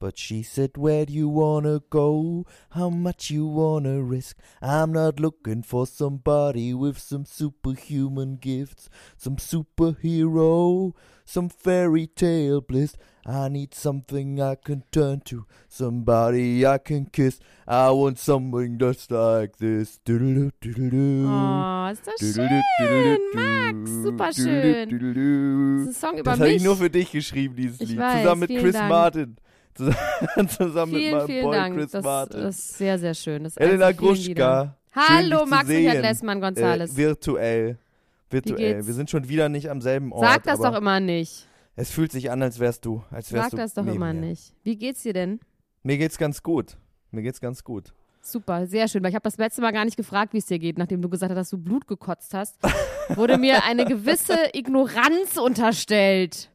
But she said, Where do you wanna go? How much you wanna risk? I'm not looking for somebody with some superhuman gifts, some superhero, some fairy tale bliss. I need something I can turn to, somebody I can kiss. I want something just like this. Oh, ist das schön, Max, super schön. Das ist ein Song über das mich. habe ich nur für dich geschrieben, dieses Ich Lied, weiß, zusammen mit Chris Dank. Martin. Zusammen, zusammen mit vielen, meinem vielen Boy Dank. Chris das Martin. ist sehr, sehr schön. Das Elena vielen. Gruschka. Hallo, Max Richard. Lessmann Gonzales. Äh, virtuell. Virtuell. Wir sind schon wieder nicht am selben Ort. Sag das doch immer nicht. Es fühlt sich an, als wärst du. Als wärst Sag du das doch immer mir. nicht. Wie geht's dir denn? Mir geht's ganz gut. Mir geht's ganz gut. Super, sehr schön, weil ich habe das letzte Mal gar nicht gefragt, wie es dir geht, nachdem du gesagt hast, dass du Blut gekotzt hast. Wurde mir eine gewisse Ignoranz unterstellt.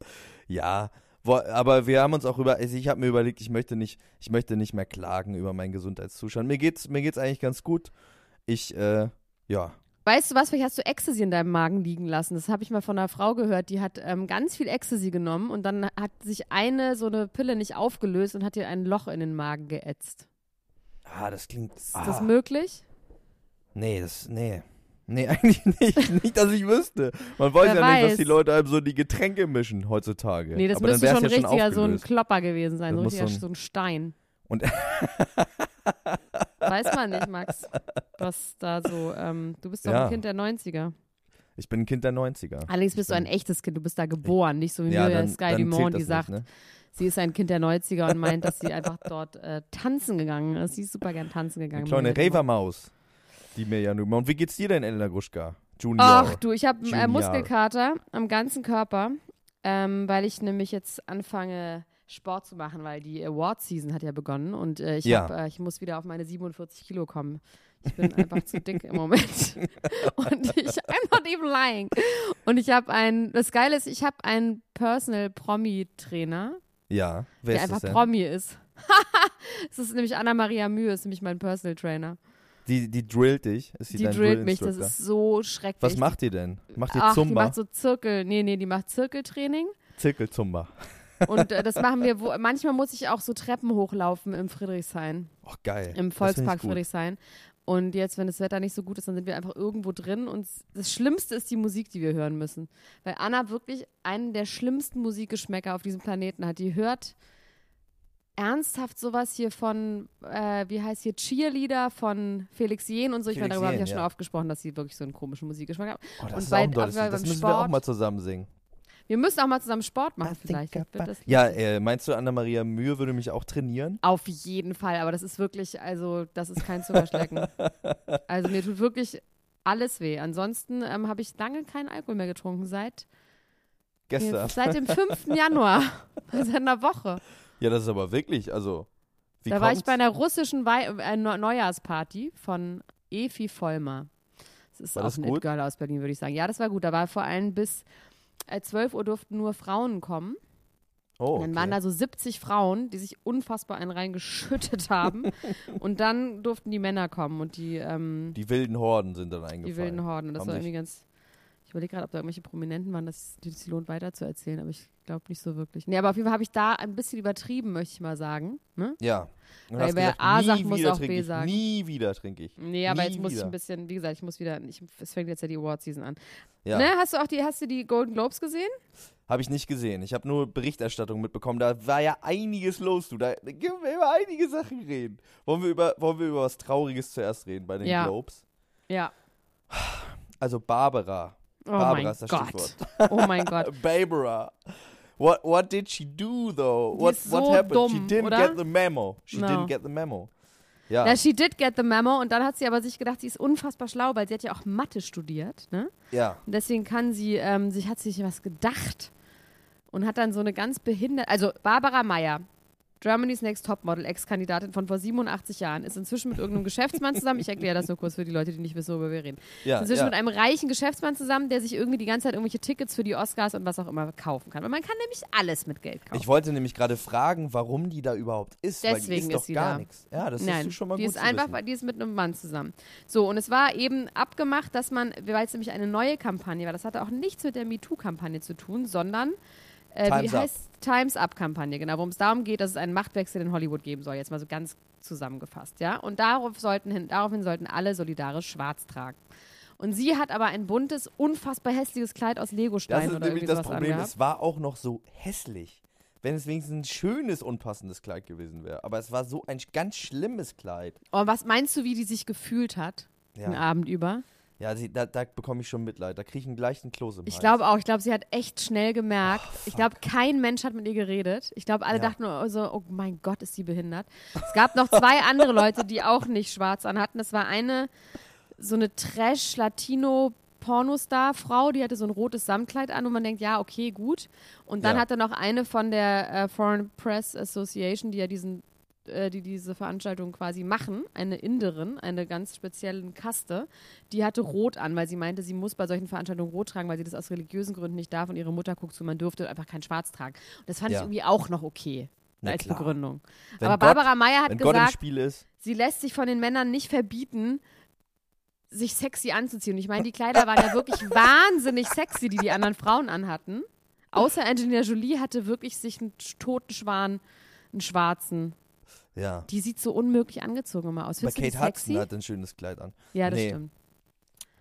Ja, aber wir haben uns auch über, also ich habe mir überlegt, ich möchte nicht, ich möchte nicht mehr klagen über meinen Gesundheitszustand. Mir geht's, mir geht's eigentlich ganz gut. Ich, äh, ja, Weißt du was, vielleicht hast du Ecstasy in deinem Magen liegen lassen. Das habe ich mal von einer Frau gehört, die hat ähm, ganz viel Ecstasy genommen und dann hat sich eine so eine Pille nicht aufgelöst und hat ihr ein Loch in den Magen geätzt. ah, das klingt, Ist ah, das möglich? nee, das, nee. Nee, eigentlich nicht. Nicht, dass ich wüsste. Man weiß Wer ja nicht, weiß. dass die Leute einem so die Getränke mischen heutzutage. Nee, das Aber müsste schon ja schon richtiger so ein. Klopper gewesen sein, Das so, richtiger, so ein- so ein Stein. Und Weiß man nicht, Max, was da so, ähm, du bist doch Ja. ein Kind der 90er. ich bin ein Kind der 90er. Allerdings bist du ein echtes Kind, du bist da geboren, nicht so wie Ja, dann, Sky Dumont, die sagt, nicht, ne? sie ist ein Kind der 90er und meint, dass sie einfach dort äh, tanzen gegangen ist. Sie ist super gern tanzen gegangen. Eine kleine. Ravermaus, die mir ja nur. Und wie geht's dir denn, Elena Gruschka? Junior. Ach du, ich habe äh. Muskelkater am ganzen Körper, ähm, weil ich nämlich jetzt anfange Sport zu machen, weil die Award-Season hat ja begonnen und äh, ich, Ja. hab, äh, ich muss wieder auf meine 47 Kilo kommen. Ich bin einfach zu dick im Moment. Und ich, I'm not even lying. Und ich habe ein, das Geile ist, ich habe einen Personal Promi-Trainer, Ja, wer der ist das einfach? Promi ist. Es ist nämlich Anna-Maria Mühe, ist nämlich mein Personal Trainer. Die, die drillt dich. Ist die, Die dein drillt mich, das ist so schrecklich. Was macht die denn? Macht die Ach, die Zumba? macht so Zirkel, nee, nee, die macht Zirkeltraining. Zirkelzumba. Und äh, das machen wir, wo, manchmal muss ich auch so Treppen hochlaufen im Friedrichshain, Oh, geil. im Volkspark. Friedrichshain. Und jetzt, wenn das Wetter nicht so gut ist, dann sind wir einfach irgendwo drin. Und das Schlimmste ist die Musik, die wir hören müssen. Weil Anna wirklich einen der schlimmsten Musikgeschmäcker auf diesem Planeten hat. Die hört ernsthaft sowas hier von, äh, wie heißt hier, Cheerleader von Felix Jen und so. Ich meine, darüber habe ich ja schon ja. oft gesprochen, dass sie wirklich so einen komischen Musikgeschmack hat. Oh, das Und ist bei- auch. Das beim müssen wir auch Sport- mal zusammen singen. Wir müssen auch mal zusammen Sport machen, I vielleicht. Das das Ja, äh, meinst du, Anna-Maria Mühe würde mich auch trainieren? Auf jeden Fall, aber das ist wirklich, also das ist kein Zuckerschlecken. also mir tut wirklich alles weh. Ansonsten ähm, habe ich lange keinen Alkohol mehr getrunken, seit, Gestern. seit dem 5. Januar, seit einer Woche. Ja, das ist aber wirklich, also. Da war ich kommt's? bei einer russischen Wei äh, Neu- Neujahrsparty von Efi Vollmer. Das ist War auch das ein? It-Girl aus Berlin, würde ich sagen. Ja, das war gut. Da war vor allem bis äh, 12 Uhr durften nur Frauen kommen. Oh, Und dann okay. waren da so 70 Frauen, die sich unfassbar einen reingeschüttet haben. und dann durften die Männer kommen und die, ähm, die wilden Horden sind dann eingefallen. die wilden Horden. Und das Haben war irgendwie ganz. Ich überlege gerade, ob da irgendwelche Prominenten waren, dass es sich lohnt, weiterzuerzählen, aber ich glaube nicht so wirklich. Nee, aber auf jeden Fall habe ich da ein bisschen übertrieben, möchte ich mal sagen. Ne? Ja. Und Weil wer A sagt, muss auch B ich. sagen. Nie wieder trinke ich. Nee, aber Nie jetzt muss ich wieder. ein bisschen, wie gesagt, ich muss wieder, ich, es fängt jetzt ja die Award-Season an. Ja. Ne, hast du auch die, hast du die Golden Globes gesehen? Habe ich nicht gesehen. Ich habe nur Berichterstattung mitbekommen. Da war ja einiges los, du. Da da können wir über einige Sachen reden. Wollen wir über, wollen wir über was Trauriges zuerst reden bei den Ja. Globes? Ja. Also Barbara. Oh Barbara mein ist das Gott. Stichwort. Oh mein Gott. Barbara. What, what did she do, though? Die What, ist what so happened? she dumm, didn't oder? get the memo. She No. didn't get the memo. Ja. Na, she did get the memo und dann hat sie aber sich gedacht, sie ist unfassbar schlau, weil sie hat ja auch Mathe studiert, ne? ja. Und deswegen kann sie, ähm, sich hat sich was gedacht und hat dann so eine ganz behinderte, also Barbara Meyer, Germany's Next Topmodel, Ex-Kandidatin von vor 87 Jahren, ist inzwischen mit irgendeinem Geschäftsmann zusammen. Ich erkläre das nur kurz für die Leute, die nicht wissen, worüber wir reden. Ja, ist inzwischen ja. mit einem reichen Geschäftsmann zusammen, der sich irgendwie die ganze Zeit irgendwelche Tickets für die Oscars und was auch immer kaufen kann. Weil man kann nämlich alles mit Geld kaufen. Ich wollte nämlich gerade fragen, warum die da überhaupt ist. die Deswegen ist ist sie gar da. nichts. Ja, das Nein, ist schon mal die gut ist zu einfach, wissen. weil die ist mit einem Mann zusammen. So, und es war eben abgemacht, dass man, weil es nämlich eine neue Kampagne war, das hatte auch nichts mit der MeToo-Kampagne zu tun, sondern äh, wie Time's Up. heißt Times Up-Kampagne, genau, worum es darum geht, dass es einen Machtwechsel in Hollywood geben soll, jetzt mal so ganz zusammengefasst, ja. Und darauf sollten hin, daraufhin sollten alle solidarisch schwarz tragen. Und sie hat aber ein buntes, unfassbar hässliches Kleid aus Das Legosteinen ist oder nämlich irgendwie das sowas Problem. angehabt. Es war auch noch so hässlich. Wenn es wenigstens ein schönes, unpassendes Kleid gewesen wäre. Aber es war so ein ganz schlimmes Kleid. Und was meinst du, wie die sich gefühlt hat, den Ja, Abend über? Ja sie, da, da bekomme ich schon Mitleid. Da kriege ich einen gleichen Kloß im Ich glaube auch. Ich glaube, sie hat echt schnell gemerkt. ich glaube, kein Mensch hat mit ihr geredet. Ich glaube, alle Ja. dachten nur so, oh mein Gott, ist sie behindert. Es gab noch zwei andere Leute, die auch nicht schwarz anhatten. Das war eine, so eine Trash-Latino-Pornostar-Frau, die hatte so ein rotes Samtkleid an und man denkt, ja, okay, gut. Und dann Ja. hatte noch eine von der äh, Foreign Press Association, die ja diesen äh, die diese Veranstaltung quasi machen, eine Inderin, eine ganz speziellen Kaste, die hatte rot an, weil sie meinte, sie muss bei solchen Veranstaltungen rot tragen, weil sie das aus religiösen Gründen nicht darf und ihre Mutter guckt zu, man dürfte einfach kein Schwarz tragen. Und das fand Ja. ich irgendwie auch noch okay Na als klar. Begründung. Wenn Aber Gott- Barbara hat Gott im gesagt, Spiel ist. sie lässt sich von den Männern nicht verbieten, sich sexy anzuziehen. Und ich meine, die Kleider waren ja wirklich wahnsinnig sexy, die die anderen Frauen anhatten. Außer Angelina Jolie hatte wirklich sich einen toten Schwan, einen schwarzen. Ja. Die sieht so unmöglich angezogen immer aus. Bei Findest die Kate? Hudson hat ein schönes Kleid an. Ja, das Nee. stimmt.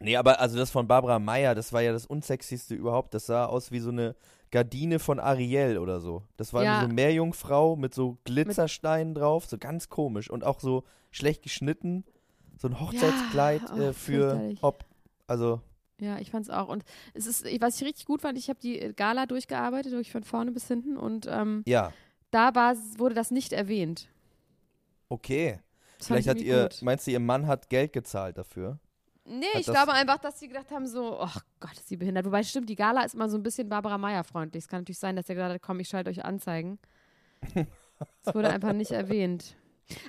Nee, aber also das von Barbara Meyer, das war ja das unsexyste überhaupt. Das sah aus wie so eine Gardine von Ariel oder so. Das war Ja. so eine Meerjungfrau mit so Glitzersteinen drauf, so ganz komisch und auch so schlecht geschnitten. So ein Hochzeitskleid oh, äh, für. Hop. Also, Ja, ich fand's auch. Und es ist, was ich richtig gut fand, ich habe die äh, Gala durchgearbeitet, durch von vorne bis hinten und ähm, ja, da war, wurde das nicht erwähnt. Okay. Das Vielleicht ich hat ihr, gut. meinst du, ihr Mann hat Geld gezahlt dafür? Nee, Hat ich glaube einfach, dass sie gedacht haben, so, ach Gott, ist sie behindert. Wobei, stimmt, die Gala ist immer so ein bisschen Barbara Meyer freundlich. Es kann natürlich sein, dass er gesagt hat, komm, ich schalte euch Anzeigen. Das wurde einfach nicht erwähnt.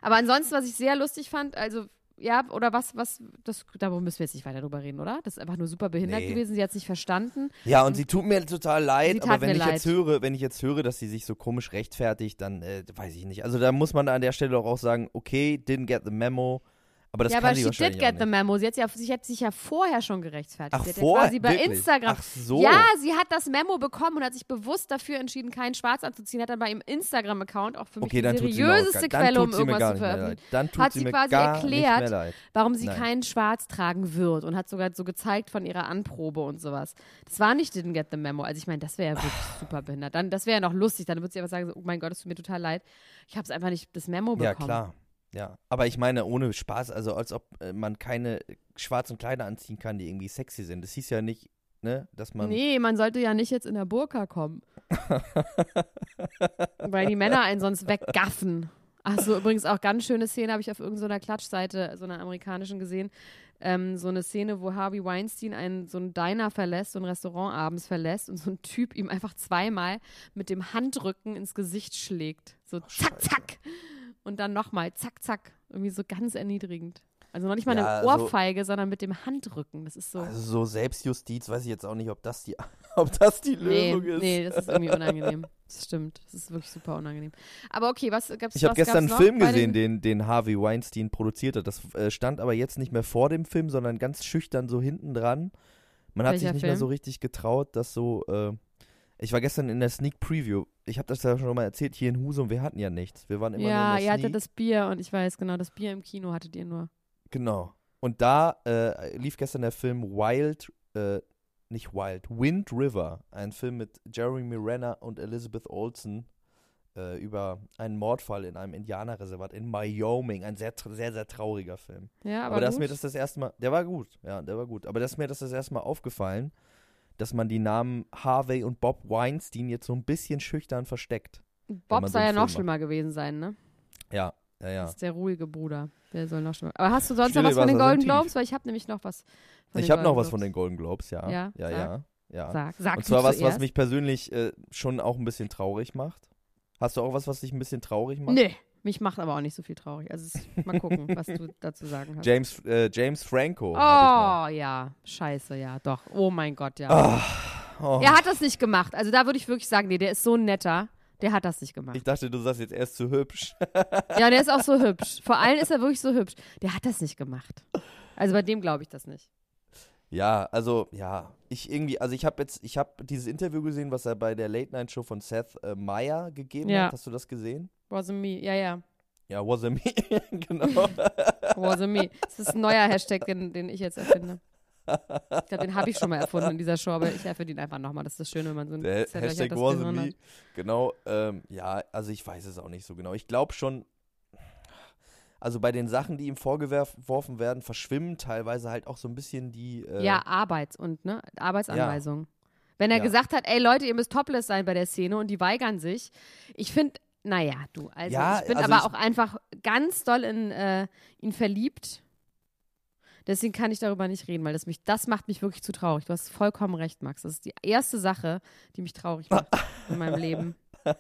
Aber ansonsten, was ich sehr lustig fand, also, ja, oder was, was, das, darüber müssen wir jetzt nicht weiter drüber reden, oder? Das ist einfach nur super behindert Nee. gewesen, sie hat es nicht verstanden. Ja, und sie tut mir total leid, aber wenn ich jetzt leid. höre, wenn ich jetzt höre, dass sie sich so komisch rechtfertigt, dann äh, weiß ich nicht. Also da muss man an der Stelle auch sagen, okay, didn't get the memo, aber das ja, kann aber sie she did get the memo. Sie hat, ja, sie hat sich ja vorher schon gerechtfertigt. Ach, sie hat vor? ja quasi bei Wirklich? Instagram. Ach so. Ja, sie hat das Memo bekommen und hat sich bewusst dafür entschieden, keinen Schwarz anzuziehen. Hat dann bei ihrem Instagram-Account auch für mich Okay, die dann tut sie mir auch seriöseste Quelle, dann um tut sie mir irgendwas zu veröffentlichen. Dann tut Hat sie sie mir quasi erklärt, warum sie Nein. keinen Schwarz tragen wird und hat sogar so gezeigt von ihrer Anprobe und sowas. Das war nicht Didn't Get the Memo. Also ich meine, das wäre ja wirklich super behindert. Dann, das wäre ja noch lustig. Dann würde sie einfach sagen, oh mein Gott, es tut mir total leid. Ich habe es einfach nicht das Memo Ja, bekommen. klar. Ja, aber ich meine, ohne Spaß, also als ob äh, man keine schwarzen Kleider anziehen kann, die irgendwie sexy sind. Das hieß ja nicht, ne, dass man. Nee, man sollte ja nicht jetzt in der Burka kommen. Weil die Männer einen sonst weggaffen. Achso, übrigens auch ganz schöne Szene habe ich auf irgendeiner Klatschseite, so einer amerikanischen gesehen. Ähm, so eine Szene, wo Harvey Weinstein einen, so einen Diner verlässt, so ein Restaurant abends verlässt und so ein Typ ihm einfach zweimal mit dem Handrücken ins Gesicht schlägt. So zack, zack. Und dann nochmal zack, zack. Irgendwie so ganz erniedrigend. Also noch nicht mal Ja, eine Ohrfeige, sondern mit dem Handrücken. Das ist so. Also so Selbstjustiz weiß ich jetzt auch nicht, ob das die, ob das die Nee, Lösung ist. nee, das ist irgendwie unangenehm. Das stimmt. Das ist wirklich super unangenehm. Aber okay, was gab's Ich habe gestern einen Film gesehen, den- den, Harvey Weinstein produziert hat. Das äh, stand aber jetzt nicht mehr vor dem Film, sondern ganz schüchtern so hinten dran Man hat sich nicht mehr Film? so richtig getraut, dass so. Äh, ich war gestern in der Sneak Preview. Ich habe das ja schon mal erzählt hier in Husum. Wir hatten ja nichts. Wir waren immer ja, nur in ihr der hattet Sneak. das Bier und ich weiß genau, das Bier im Kino hattet ihr nur. Genau. Und da äh, lief gestern der Film Wild, äh, nicht Wild, Wind River, ein Film mit Jeremy Renner und Elizabeth Olsen äh, über einen Mordfall in einem Indianerreservat in Wyoming. Ein sehr, sehr, sehr trauriger Film. Ja, aber, Aber, da ist mir das das erste Mal, der war gut, ja, der war gut. Aber das ist mir das das erste Mal aufgefallen, dass man die Namen Harvey und Bob Weinstein jetzt so ein bisschen schüchtern versteckt. Bob soll ja noch schlimmer gewesen sein, ne? Ja, ja, Das ja. ist der ruhige Bruder. Der soll noch schlimmer. Aber hast du sonst Stille noch was von den Golden tief. Globes? Weil ich habe nämlich noch was. Von Ich habe noch was von den Golden Globes, ja. Ja, ja, ja. ja. Sag, sag Und zwar was, was zuerst. mich persönlich äh, schon auch ein bisschen traurig macht. Hast du auch was, was dich ein bisschen traurig macht? Nee, mich macht aber auch nicht so viel traurig. Also es, mal gucken, was du dazu sagen hast. James, äh, James Franco. Oh, ja. Scheiße, ja, doch. Oh mein Gott, ja. noch. Oh. Er hat das nicht gemacht. Also da würde ich wirklich sagen, nee, der ist so ein netter. Der hat das nicht gemacht. Ich dachte, du sagst jetzt, er ist zu hübsch. Ja, der ist auch so hübsch. Vor allem ist er wirklich so hübsch. Der hat das nicht gemacht. Also bei dem glaube ich das nicht. Ja, also, ja. Ich irgendwie, also ich habe jetzt, ich habe dieses Interview gesehen, was er bei der Late Night Show von Seth äh, Meyer gegeben Ja. hat. Hast du das gesehen? Wasn't me. Ja, ja. Ja, was a me. genau. Wasn't me. Das ist ein neuer Hashtag, den, den ich jetzt erfinde. Ich glaube, den habe ich schon mal erfunden in dieser Show, aber ich erfinde ihn einfach nochmal. Das ist das Schöne, wenn man so ein Hashtag das was a Gehirn me. hat. Genau. Ähm, ja, also ich weiß es auch nicht so genau. Ich glaube schon, also bei den Sachen, die ihm vorgeworfen werden, verschwimmen teilweise halt auch so ein bisschen die. Äh, Ja, Arbeits- und ne, Arbeitsanweisungen. Wenn er Ja. gesagt hat, ey Leute, ihr müsst topless sein bei der Szene und die weigern sich. Ich finde, naja, du, also Ja, ich bin also aber ich- auch einfach ganz doll in äh, ihn verliebt. Deswegen kann ich darüber nicht reden, weil das mich, das macht mich wirklich zu traurig. Du hast vollkommen recht, Max. Das ist die erste Sache, die mich traurig macht in meinem Leben.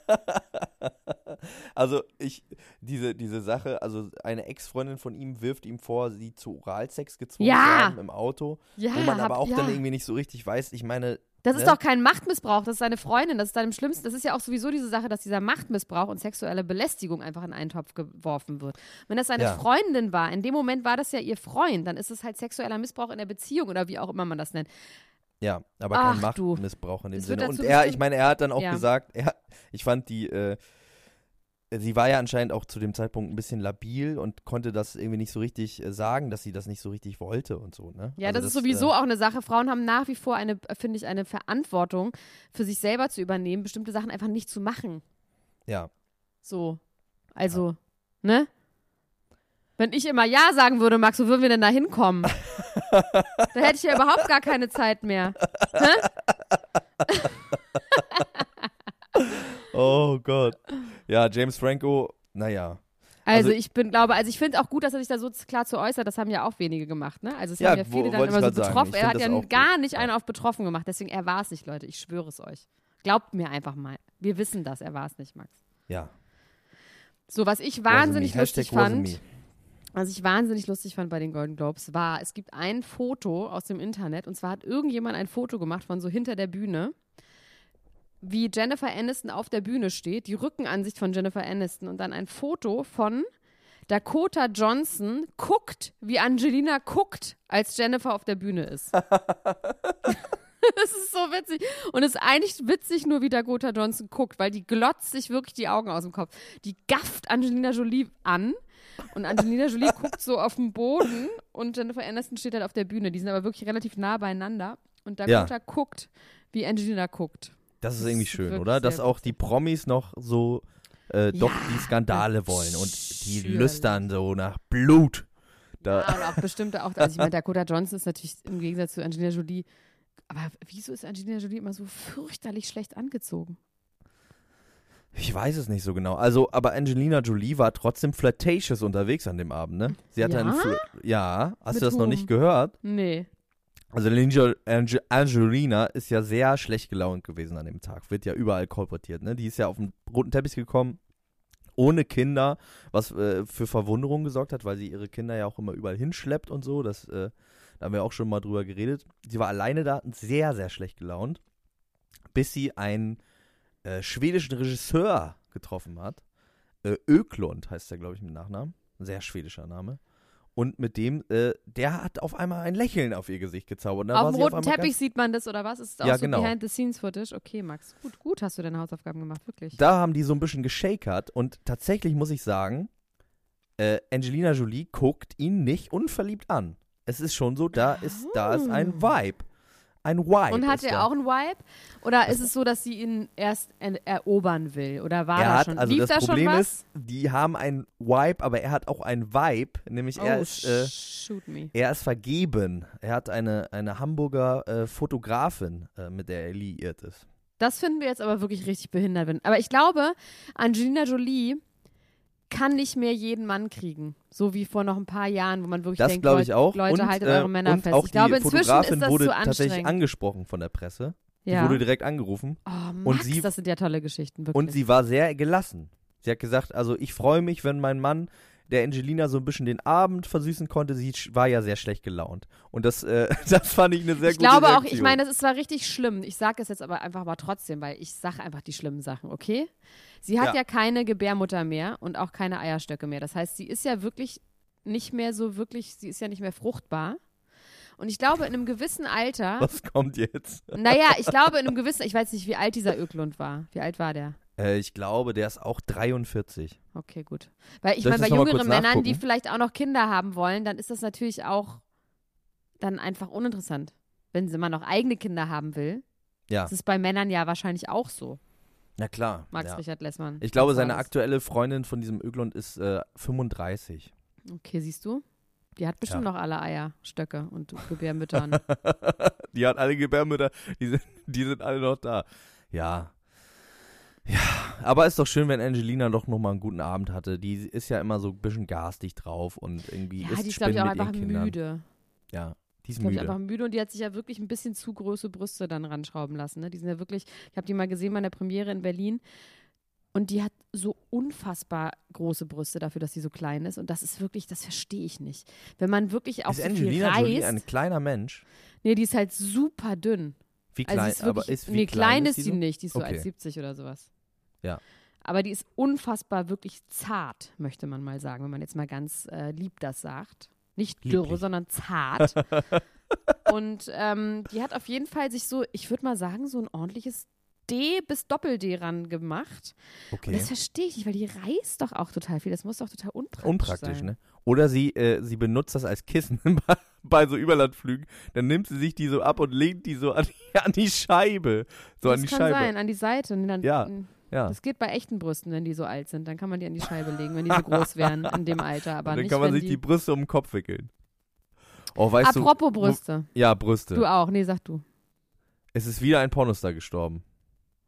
Also ich, diese, diese Sache, also eine Ex-Freundin von ihm wirft ihm vor, sie zu Oralsex gezwungen Ja. zu haben im Auto. Ja, wo man hab- aber auch ja. dann irgendwie nicht so richtig weiß. Ich meine, Das ist ne? doch kein Machtmissbrauch, das ist seine Freundin, das ist deinem Schlimmsten. Das ist ja auch sowieso diese Sache, dass dieser Machtmissbrauch und sexuelle Belästigung einfach in einen Topf geworfen wird. Wenn das seine Ja. Freundin war, in dem Moment war das ja ihr Freund, dann ist es halt sexueller Missbrauch in der Beziehung oder wie auch immer man das nennt. Ja, aber Ach, kein. Machtmissbrauch in dem Sinne. Und er, ich meine, er hat dann auch Ja. gesagt, er, ich fand die, äh, sie war ja anscheinend auch zu dem Zeitpunkt ein bisschen labil und konnte das irgendwie nicht so richtig äh, sagen, dass sie das nicht so richtig wollte und so, ne? Ja, Also das, ist sowieso Äh, auch eine Sache. Frauen haben nach wie vor eine, finde ich, eine Verantwortung für sich selber zu übernehmen, bestimmte Sachen einfach nicht zu machen. ja. So. Also, ne? Wenn ich immer Ja sagen würde, Max, wo würden wir denn da hinkommen? da hätte ich ja überhaupt gar keine Zeit mehr. Oh Gott. Ja, James Franco, naja. Also, Also- ich bin, glaube, also ich finde auch gut, dass er sich da so klar zu äußert. Das haben ja auch wenige gemacht, ne? Also es Ja, haben ja wo- viele dann wollte ich immer so betroffen. Er hat ja auch gut. gar nicht einen auf betroffen gemacht. Deswegen, er war es nicht, Leute. Ich schwöre es euch. Glaubt mir einfach mal. Wir wissen das, er war es nicht, Max. Ja. So, was ich wahnsinnig lustig fand. Was ich wahnsinnig lustig fand bei den Golden Globes, war, es gibt ein Foto aus dem Internet und zwar hat irgendjemand ein Foto gemacht von so hinter der Bühne, wie Jennifer Aniston auf der Bühne steht, die Rückenansicht von Jennifer Aniston und dann ein Foto von Dakota Johnson guckt, wie Angelina guckt, als Jennifer auf der Bühne ist. Das ist so witzig. Und es ist eigentlich witzig nur, wie Dakota Johnson guckt, weil die glotzt sich wirklich die Augen aus dem Kopf. Die gafft Angelina Jolie an und Angelina Jolie guckt so auf den Boden und Jennifer Aniston steht halt auf der Bühne. Die sind aber wirklich relativ nah beieinander. Und Dakota Ja. guckt, wie Angelina guckt. Das ist irgendwie schön, oder? Dass auch die Promis noch so äh, doch Ja, die Skandale wollen und die natürlich. lüstern so nach Blut. Da, Ja, und auch bestimmte auch. Also ich meine, Dakota Johnson ist natürlich im Gegensatz zu Angelina Jolie. Aber wieso ist Angelina Jolie immer so fürchterlich schlecht angezogen? Ich weiß es nicht so genau. Also, aber Angelina Jolie war trotzdem flirtatious unterwegs an dem Abend, ne? Sie hatte Ja? einen Fl Ja, hast Mit du das noch whom? nicht gehört? Nee. Also Linge- Ange Angelina ist ja sehr schlecht gelaunt gewesen an dem Tag. Wird ja überall kolportiert, ne? Die ist ja auf den roten Teppich gekommen, ohne Kinder, was äh, für Verwunderung gesorgt hat, weil sie ihre Kinder ja auch immer überall hinschleppt und so. Das, äh, da haben wir auch schon mal drüber geredet. Sie war alleine da, sehr, sehr schlecht gelaunt, bis sie einen äh, schwedischen Regisseur getroffen hat. Äh, Öklund heißt er, glaube ich, mit Nachnamen. Sehr schwedischer Name. Und mit dem, äh, der hat auf einmal ein Lächeln auf ihr Gesicht gezaubert. Auf dem roten einmal Teppich sieht man das oder was? Ist auch Ja, so genau. Behind-the-Scenes-Footage? Okay, Max. Gut, gut hast du deine Hausaufgaben gemacht, wirklich. Da haben die so ein bisschen geschakert und tatsächlich muss ich sagen, äh, Angelina Jolie guckt ihn nicht unverliebt an. Es ist schon so, da ist, da ist ein Vibe. Ein Vibe. Und hat er auch einen Vibe? Oder ist es so, dass sie ihn erst er erobern will? Oder war er da hat, schon? also Lief das da Problem schon was? ist, die haben einen Vibe, aber er hat auch einen Vibe, nämlich er oh, ist, äh, shoot me. er ist vergeben. Er hat eine, eine Hamburger äh, Fotografin, äh, mit der er liiert ist. Das finden wir jetzt aber wirklich richtig behindert. Aber ich glaube, Angelina Jolie kann nicht mehr jeden Mann kriegen. So wie vor noch ein paar Jahren, wo man wirklich Das denkt, glaube Leute, ich auch. Leute und, haltet äh, eure Männer und fest. auch ich glaube, die inzwischen Fotografin ist das wurde zu tatsächlich angesprochen von der Presse. Die ja. wurde direkt angerufen. oh, und Max, sie- das sind ja tolle Geschichten, wirklich. Und sie war sehr gelassen. Sie hat gesagt, also ich freue mich, wenn mein Mann der Angelina so ein bisschen den Abend versüßen konnte. Sie war ja sehr schlecht gelaunt. Und das, äh, das fand ich eine sehr ich gute glaube auch, Reaktion. ich meine, das ist zwar richtig schlimm. Ich sage es jetzt aber einfach mal trotzdem, weil ich sage einfach die schlimmen Sachen, okay? Sie hat Ja. ja. keine Gebärmutter mehr und auch keine Eierstöcke mehr. Das heißt, sie ist ja wirklich nicht mehr so wirklich, sie ist ja nicht mehr fruchtbar. Und ich glaube, in einem gewissen Alter, Was kommt jetzt? naja, ich glaube, in einem gewissen, ich weiß nicht, wie alt dieser Öklund war. Wie alt war der? Äh, ich glaube, der ist auch 43. Okay, gut. Weil ich meine, bei jüngeren Männern, die nachgucken? vielleicht auch noch Kinder haben wollen, dann ist das natürlich auch dann einfach uninteressant. Wenn sie mal noch eigene Kinder haben will. Ja, Das ist bei Männern ja wahrscheinlich auch so, na klar. Max ja. Richard Lessmann. Ich glaube, seine aktuelle Freundin von diesem Öglund ist äh, 35. Okay, siehst du? Die hat bestimmt Ja. noch alle Eierstöcke und Gebärmüttern. die hat alle Gebärmütter, die sind, die sind alle noch da. Ja. Ja, aber ist doch schön, wenn Angelina doch nochmal einen guten Abend hatte. Die ist ja immer so ein bisschen garstig drauf und irgendwie ja, isst die ist, glaube ich, auch einfach müde. Ja, die ist Ich glaube, ich müde. einfach müde und die hat sich ja wirklich ein bisschen zu große Brüste dann ranschrauben lassen. Ne? Die sind ja wirklich, ich habe die mal gesehen bei einer Premiere in Berlin und die hat so unfassbar große Brüste dafür, dass sie so klein ist und das ist wirklich, das verstehe ich nicht. Wenn man wirklich auch ist so viel Angelina Jolie reist, ein kleiner Mensch? nee, die ist halt super dünn. Wie klein, Also ist wirklich, aber ist wie nee, klein ist die sie so? nicht, die ist so Okay. 1,70 oder sowas. Ja. Aber die ist unfassbar wirklich zart, möchte man mal sagen, wenn man jetzt mal ganz äh, lieb das sagt. Nicht dürre, sondern zart. Und ähm, die hat auf jeden Fall sich so, ich würde mal sagen, so ein ordentliches D bis Doppel-D ran gemacht. Und Okay. das verstehe ich nicht, weil die reißt doch auch total viel. Das muss doch total unpraktisch, Unpraktisch, sein. ne? Oder sie, äh, sie benutzt das als Kissen bei, bei so Überlandflügen. Dann nimmt sie sich die so ab und legt die so an die, an die Scheibe. So das an die kann Scheibe. sein, an die Seite. Und dann, Ja. Ja. Das geht bei echten Brüsten, wenn die so alt sind. Dann kann man die an die Scheibe legen, wenn die so groß wären in dem Alter. Aber dann nicht, kann man sich die die Brüste um den Kopf wickeln. Oh, weißt Apropos du. Brüste. Ja, Brüste. Du auch. Nee, sag du. Es ist wieder ein Pornostar gestorben.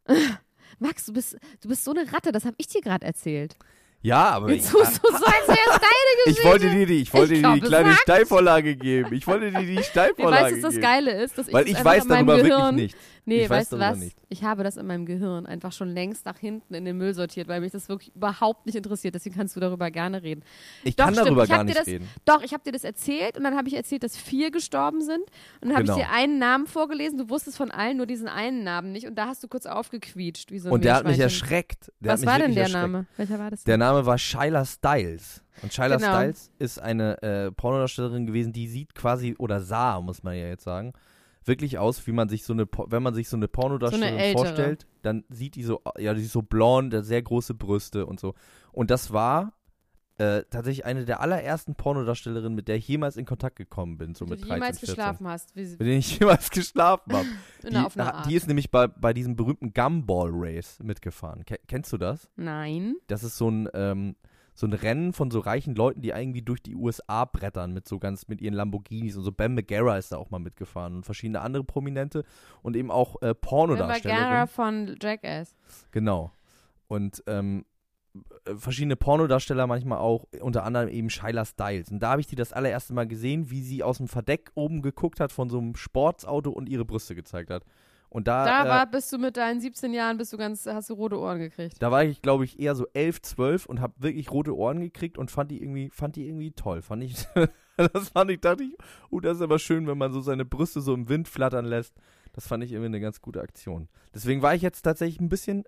Max, du bist, du bist so eine Ratte, das habe ich dir gerade erzählt. Ja, aber Jetzt ich, tust du so, als wäre es deine ich Geschichte. wollte dir die, ich wollte Ich dir die glaub, kleine Steilvorlage geben. Ich wollte dir die Steilvorlage weißt du, was das geben. Geile ist? Dass ich Weil ich weiß darüber Gehirn, wirklich nichts. Nee, Ich weiß weißt du was? Ich habe das in meinem Gehirn einfach schon längst nach hinten in den Müll sortiert, weil mich das wirklich überhaupt nicht interessiert. Deswegen kannst du darüber gerne reden. Ich Doch, kann stimmt. darüber Ich gar dir nicht das- reden. Doch, ich habe dir das erzählt und dann habe ich erzählt, dass vier gestorben sind. Und dann habe Genau. ich dir einen Namen vorgelesen. Du wusstest von allen nur diesen einen Namen nicht. Und da hast du kurz aufgequietscht, wie so ein Und der hat mich erschreckt. Der Was mich war denn der. Name? Welcher war das? Der Name war Shyla Styles. Und Shyla Genau. Styles ist eine äh, Pornodarstellerin gewesen, die sieht quasi, oder sah, muss man ja jetzt sagen, wirklich aus, wie man sich so eine, wenn man sich so eine Pornodarstellerin So eine vorstellt, dann sieht die so, ja, die ist so blond, sehr große Brüste und so. Und das war äh, tatsächlich eine der allerersten Pornodarstellerinnen, mit der ich jemals in Kontakt gekommen bin, so mit du 13, jemals 14. geschlafen hast. Wie, Mit denen ich jemals geschlafen habe. Die, die ist nämlich bei, bei diesem berühmten Gumball Race mitgefahren. Ke kennst du das? Nein. Das ist so ein, ähm, so ein Rennen von so reichen Leuten, die irgendwie durch die USA brettern mit so ganz, mit ihren Lamborghinis und so. Ben McGarra ist da auch mal mitgefahren und verschiedene andere Prominente und eben auch äh, Wenn Pornodarstellerinnen. Bagara von Jackass. Genau. Und ähm, äh, verschiedene Pornodarsteller manchmal auch, unter anderem eben Shyla Styles. Und da habe ich die das allererste Mal gesehen, wie sie aus dem Verdeck oben geguckt hat von so einem Sportsauto und ihre Brüste gezeigt hat. Und da, Da äh, war, bist du mit deinen 17 Jahren, bist du ganz, hast du rote Ohren gekriegt. da war ich, glaube ich, eher so 11, 12 und habe wirklich rote Ohren gekriegt und fand die irgendwie, fand die irgendwie toll. Fand ich, das fand ich, dachte ich, oh, das ist aber schön, wenn man so seine Brüste so im Wind flattern lässt. Das fand ich irgendwie eine ganz gute Aktion. Deswegen war ich jetzt tatsächlich ein bisschen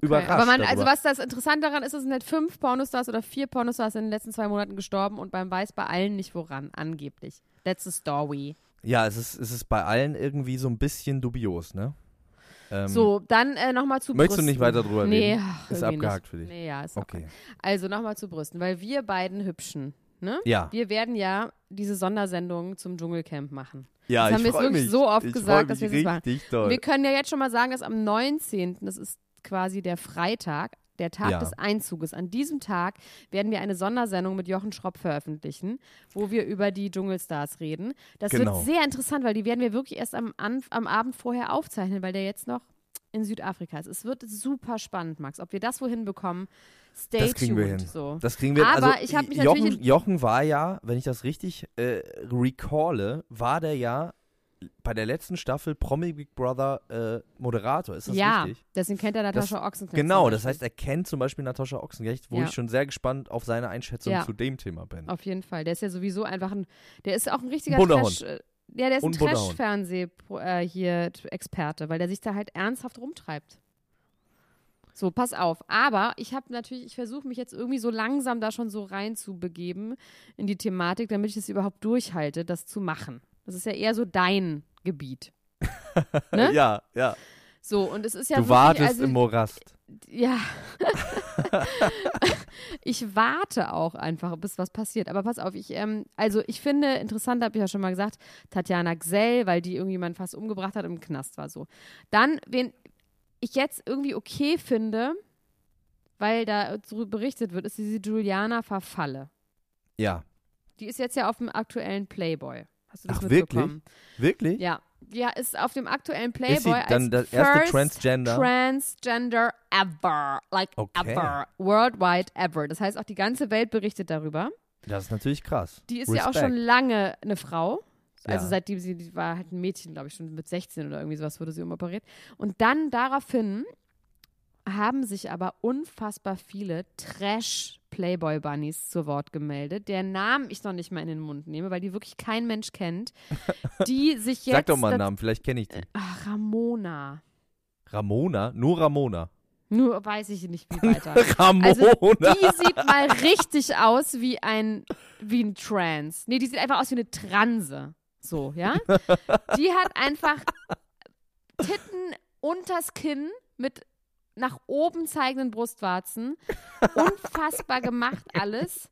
überrascht. Aber man, also was das Interessante daran ist, es sind halt fünf Pornostars oder vier Pornostars in den letzten zwei Monaten gestorben und man weiß bei allen nicht woran, angeblich. The story. Ja, es ist, es ist bei allen irgendwie so ein bisschen dubios, ne? Ähm, So, dann äh, nochmal zu Möchtest du Brüsten. nicht weiter drüber nee, reden? ach, Ist abgehakt nicht. für dich. Nee, ja, ist Okay. okay. Also nochmal zu Brüsten, weil wir beiden Hübschen, ne? Ja. Wir werden ja diese Sondersendung zum Dschungelcamp machen. Ja, Das haben wir jetzt wirklich mich. so oft ich gesagt, dass wir das machen. toll. Wir können ja jetzt schon mal sagen, dass am 19., das ist quasi der Freitag, der Tag Ja. des Einzuges. An diesem Tag werden wir eine Sondersendung mit Jochen Schropp veröffentlichen, wo wir über die Dschungelstars reden. Das Genau. wird sehr interessant, weil die werden wir wirklich erst am, am Abend vorher aufzeichnen, weil der jetzt noch in Südafrika ist. Es wird super spannend, Max. Ob wir das wohin bekommen, stay das kriegen wir tuned. hin. So. Das kriegen wir Aber also, ich hab mich Jochen, Jochen war ja, wenn ich das richtig äh, recalle, war der ja bei der letzten Staffel Promi Big Brother äh, Moderator. Ist das ja, richtig? deswegen kennt er Natascha Ochsenknecht. Genau, das heißt, er kennt zum Beispiel Natascha Ochsenknecht, wo Ja. ich schon sehr gespannt auf seine Einschätzung Ja. zu dem Thema bin. Auf jeden Fall. Der ist ja sowieso einfach ein, der ist auch ein richtiger Trash. äh, Ja, der ist ein Und bunter Hund. Trash-Fernseh äh, hier t- Experte, weil der sich da halt ernsthaft rumtreibt. So, pass auf. Aber ich habe natürlich, ich versuche mich jetzt irgendwie so langsam da schon so rein zu begeben in die Thematik, damit ich es überhaupt durchhalte, das zu machen. Das ist ja eher so dein Gebiet. ne? Ja, ja. So, und es ist ja du wirklich, wartest also, im Morast. ja. ich warte auch einfach, bis was passiert. Aber pass auf, ich, ähm, also ich finde, interessant habe ich ja schon mal gesagt, Tatjana Gsell, weil die irgendjemand fast umgebracht hat, im Knast war so. Dann, wen ich jetzt irgendwie okay finde, weil da berichtet wird, ist diese Juliana Verfalle. Ja. Die ist jetzt ja auf dem aktuellen Playboy. Hast du das Ach, wirklich? mitbekommen? Wirklich? Ja. Die ist auf dem aktuellen Ist sie Playboy dann als das erste Transgender? Transgender ever. Like Okay. ever. Worldwide ever. Das heißt, auch die ganze Welt berichtet darüber. Das ist natürlich krass. Die ist ja auch Respekt. schon lange eine Frau. Also Ja. seitdem sie, die war halt ein Mädchen, glaube ich, schon mit 16 oder irgendwie sowas wurde sie umoperiert. Und dann daraufhin haben sich aber unfassbar viele Trash-Playboy-Bunnies zu Wort gemeldet, deren Namen ich noch nicht mal in den Mund nehme, weil die wirklich kein Mensch kennt, die sich jetzt... Sag doch mal einen Namen, vielleicht kenne ich die. Ach, Ramona. Ramona? Nur Ramona. Nur weiß ich nicht, wie weiter. Ramona! Also die sieht mal richtig aus wie ein wie ein Trans. Nee, die sieht einfach aus wie eine Transe. So, ja? Die hat einfach Titten unters Kinn mit nach oben zeigenden Brustwarzen. Unfassbar gemacht alles.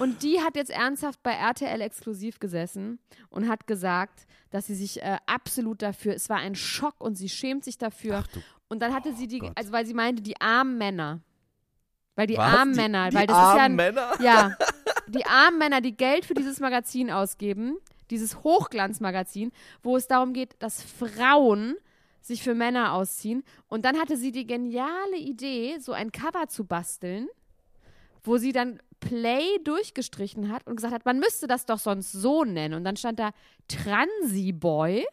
Und die hat jetzt ernsthaft bei RTL exklusiv gesessen und hat gesagt, dass sie sich äh, absolut dafür, es war ein Schock und sie schämt sich dafür. Du Und dann hatte sie die, Gott. also weil sie meinte, die armen Männer. Weil die Was? armen Die- Männer, die weil das ist ja ein, Männer? ja, die armen Männer, die Geld für dieses Magazin ausgeben, dieses Hochglanzmagazin, wo es darum geht, dass Frauen sich für Männer ausziehen. Und dann hatte sie die geniale Idee, so ein Cover zu basteln, wo sie dann Play durchgestrichen hat und gesagt hat, man müsste das doch sonst so nennen. Und dann stand da Transi-Boy.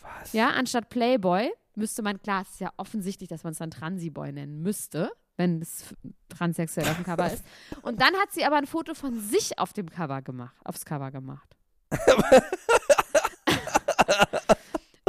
Was? Ja, anstatt Playboy müsste man, klar, es ist ja offensichtlich, dass man es dann Transi-Boy nennen müsste, wenn es transsexuell auf dem Cover ist. Und dann hat sie aber ein Foto von sich auf dem Cover gemacht, aufs Cover gemacht.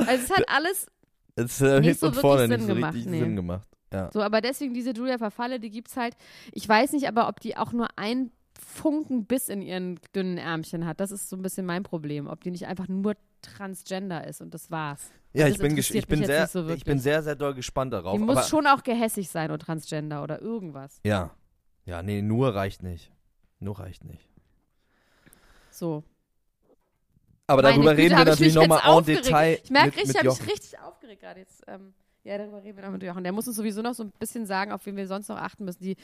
also es hat alles Es äh, Nicht so und wirklich vorne Sinn nicht so gemacht, richtig nee. Sinn gemacht. Ja. so, aber deswegen diese Julia Verfalle, die gibt's halt. Ich weiß nicht aber, ob die auch nur ein Funken Biss in ihren dünnen Ärmchen hat. Das ist so ein bisschen mein Problem, ob die nicht einfach nur Transgender ist und das war's. Ja, Das ich bin, ich, bin sehr, so ich bin sehr, sehr doll gespannt darauf. Die muss schon auch gehässig sein und Transgender oder irgendwas. Ja. Ja, nee, nur reicht nicht. Nur reicht nicht. So. Aber Meine darüber Güte, reden wir natürlich nochmal en. Detail. Ich merke mit, richtig, ich habe mich richtig aufgeregt gerade jetzt. Ähm, ja, darüber reden wir noch mit Jochen. Der muss uns sowieso noch so ein bisschen sagen, auf wen wir sonst noch achten müssen. Die,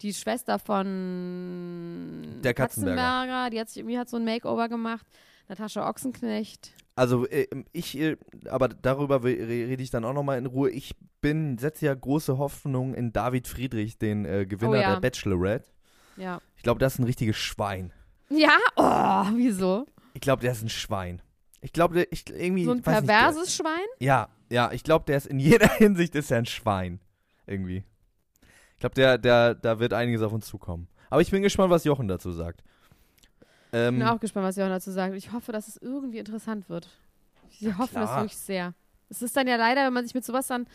die Schwester von Der Katzenberger. die hat sich irgendwie hat so ein Makeover gemacht. Natascha Ochsenknecht. Also äh, ich, äh, aber darüber rede ich dann auch nochmal in Ruhe. Ich bin, setze ja große Hoffnung in David Friedrich, den äh, Gewinner Oh ja. der Bachelorette. Ja. Ich glaube, das ist ein richtiges Schwein. Ja? Oh, wieso? Ich glaube, der ist ein Schwein. Ich glaube, der- ich irgendwie. So ein weiß nicht, perverses Schwein? Ja, ja, ich glaube, der ist in jeder Hinsicht ist er ein Schwein. Irgendwie. Ich glaube, der, der, da wird einiges auf uns zukommen. Aber ich bin gespannt, was Jochen dazu sagt. Ich Ähm, bin auch gespannt, was Jochen dazu sagt. Ich hoffe, dass es irgendwie interessant wird. Ich hoffe das klar. wirklich sehr. Es ist dann ja leider, wenn man sich mit sowas dann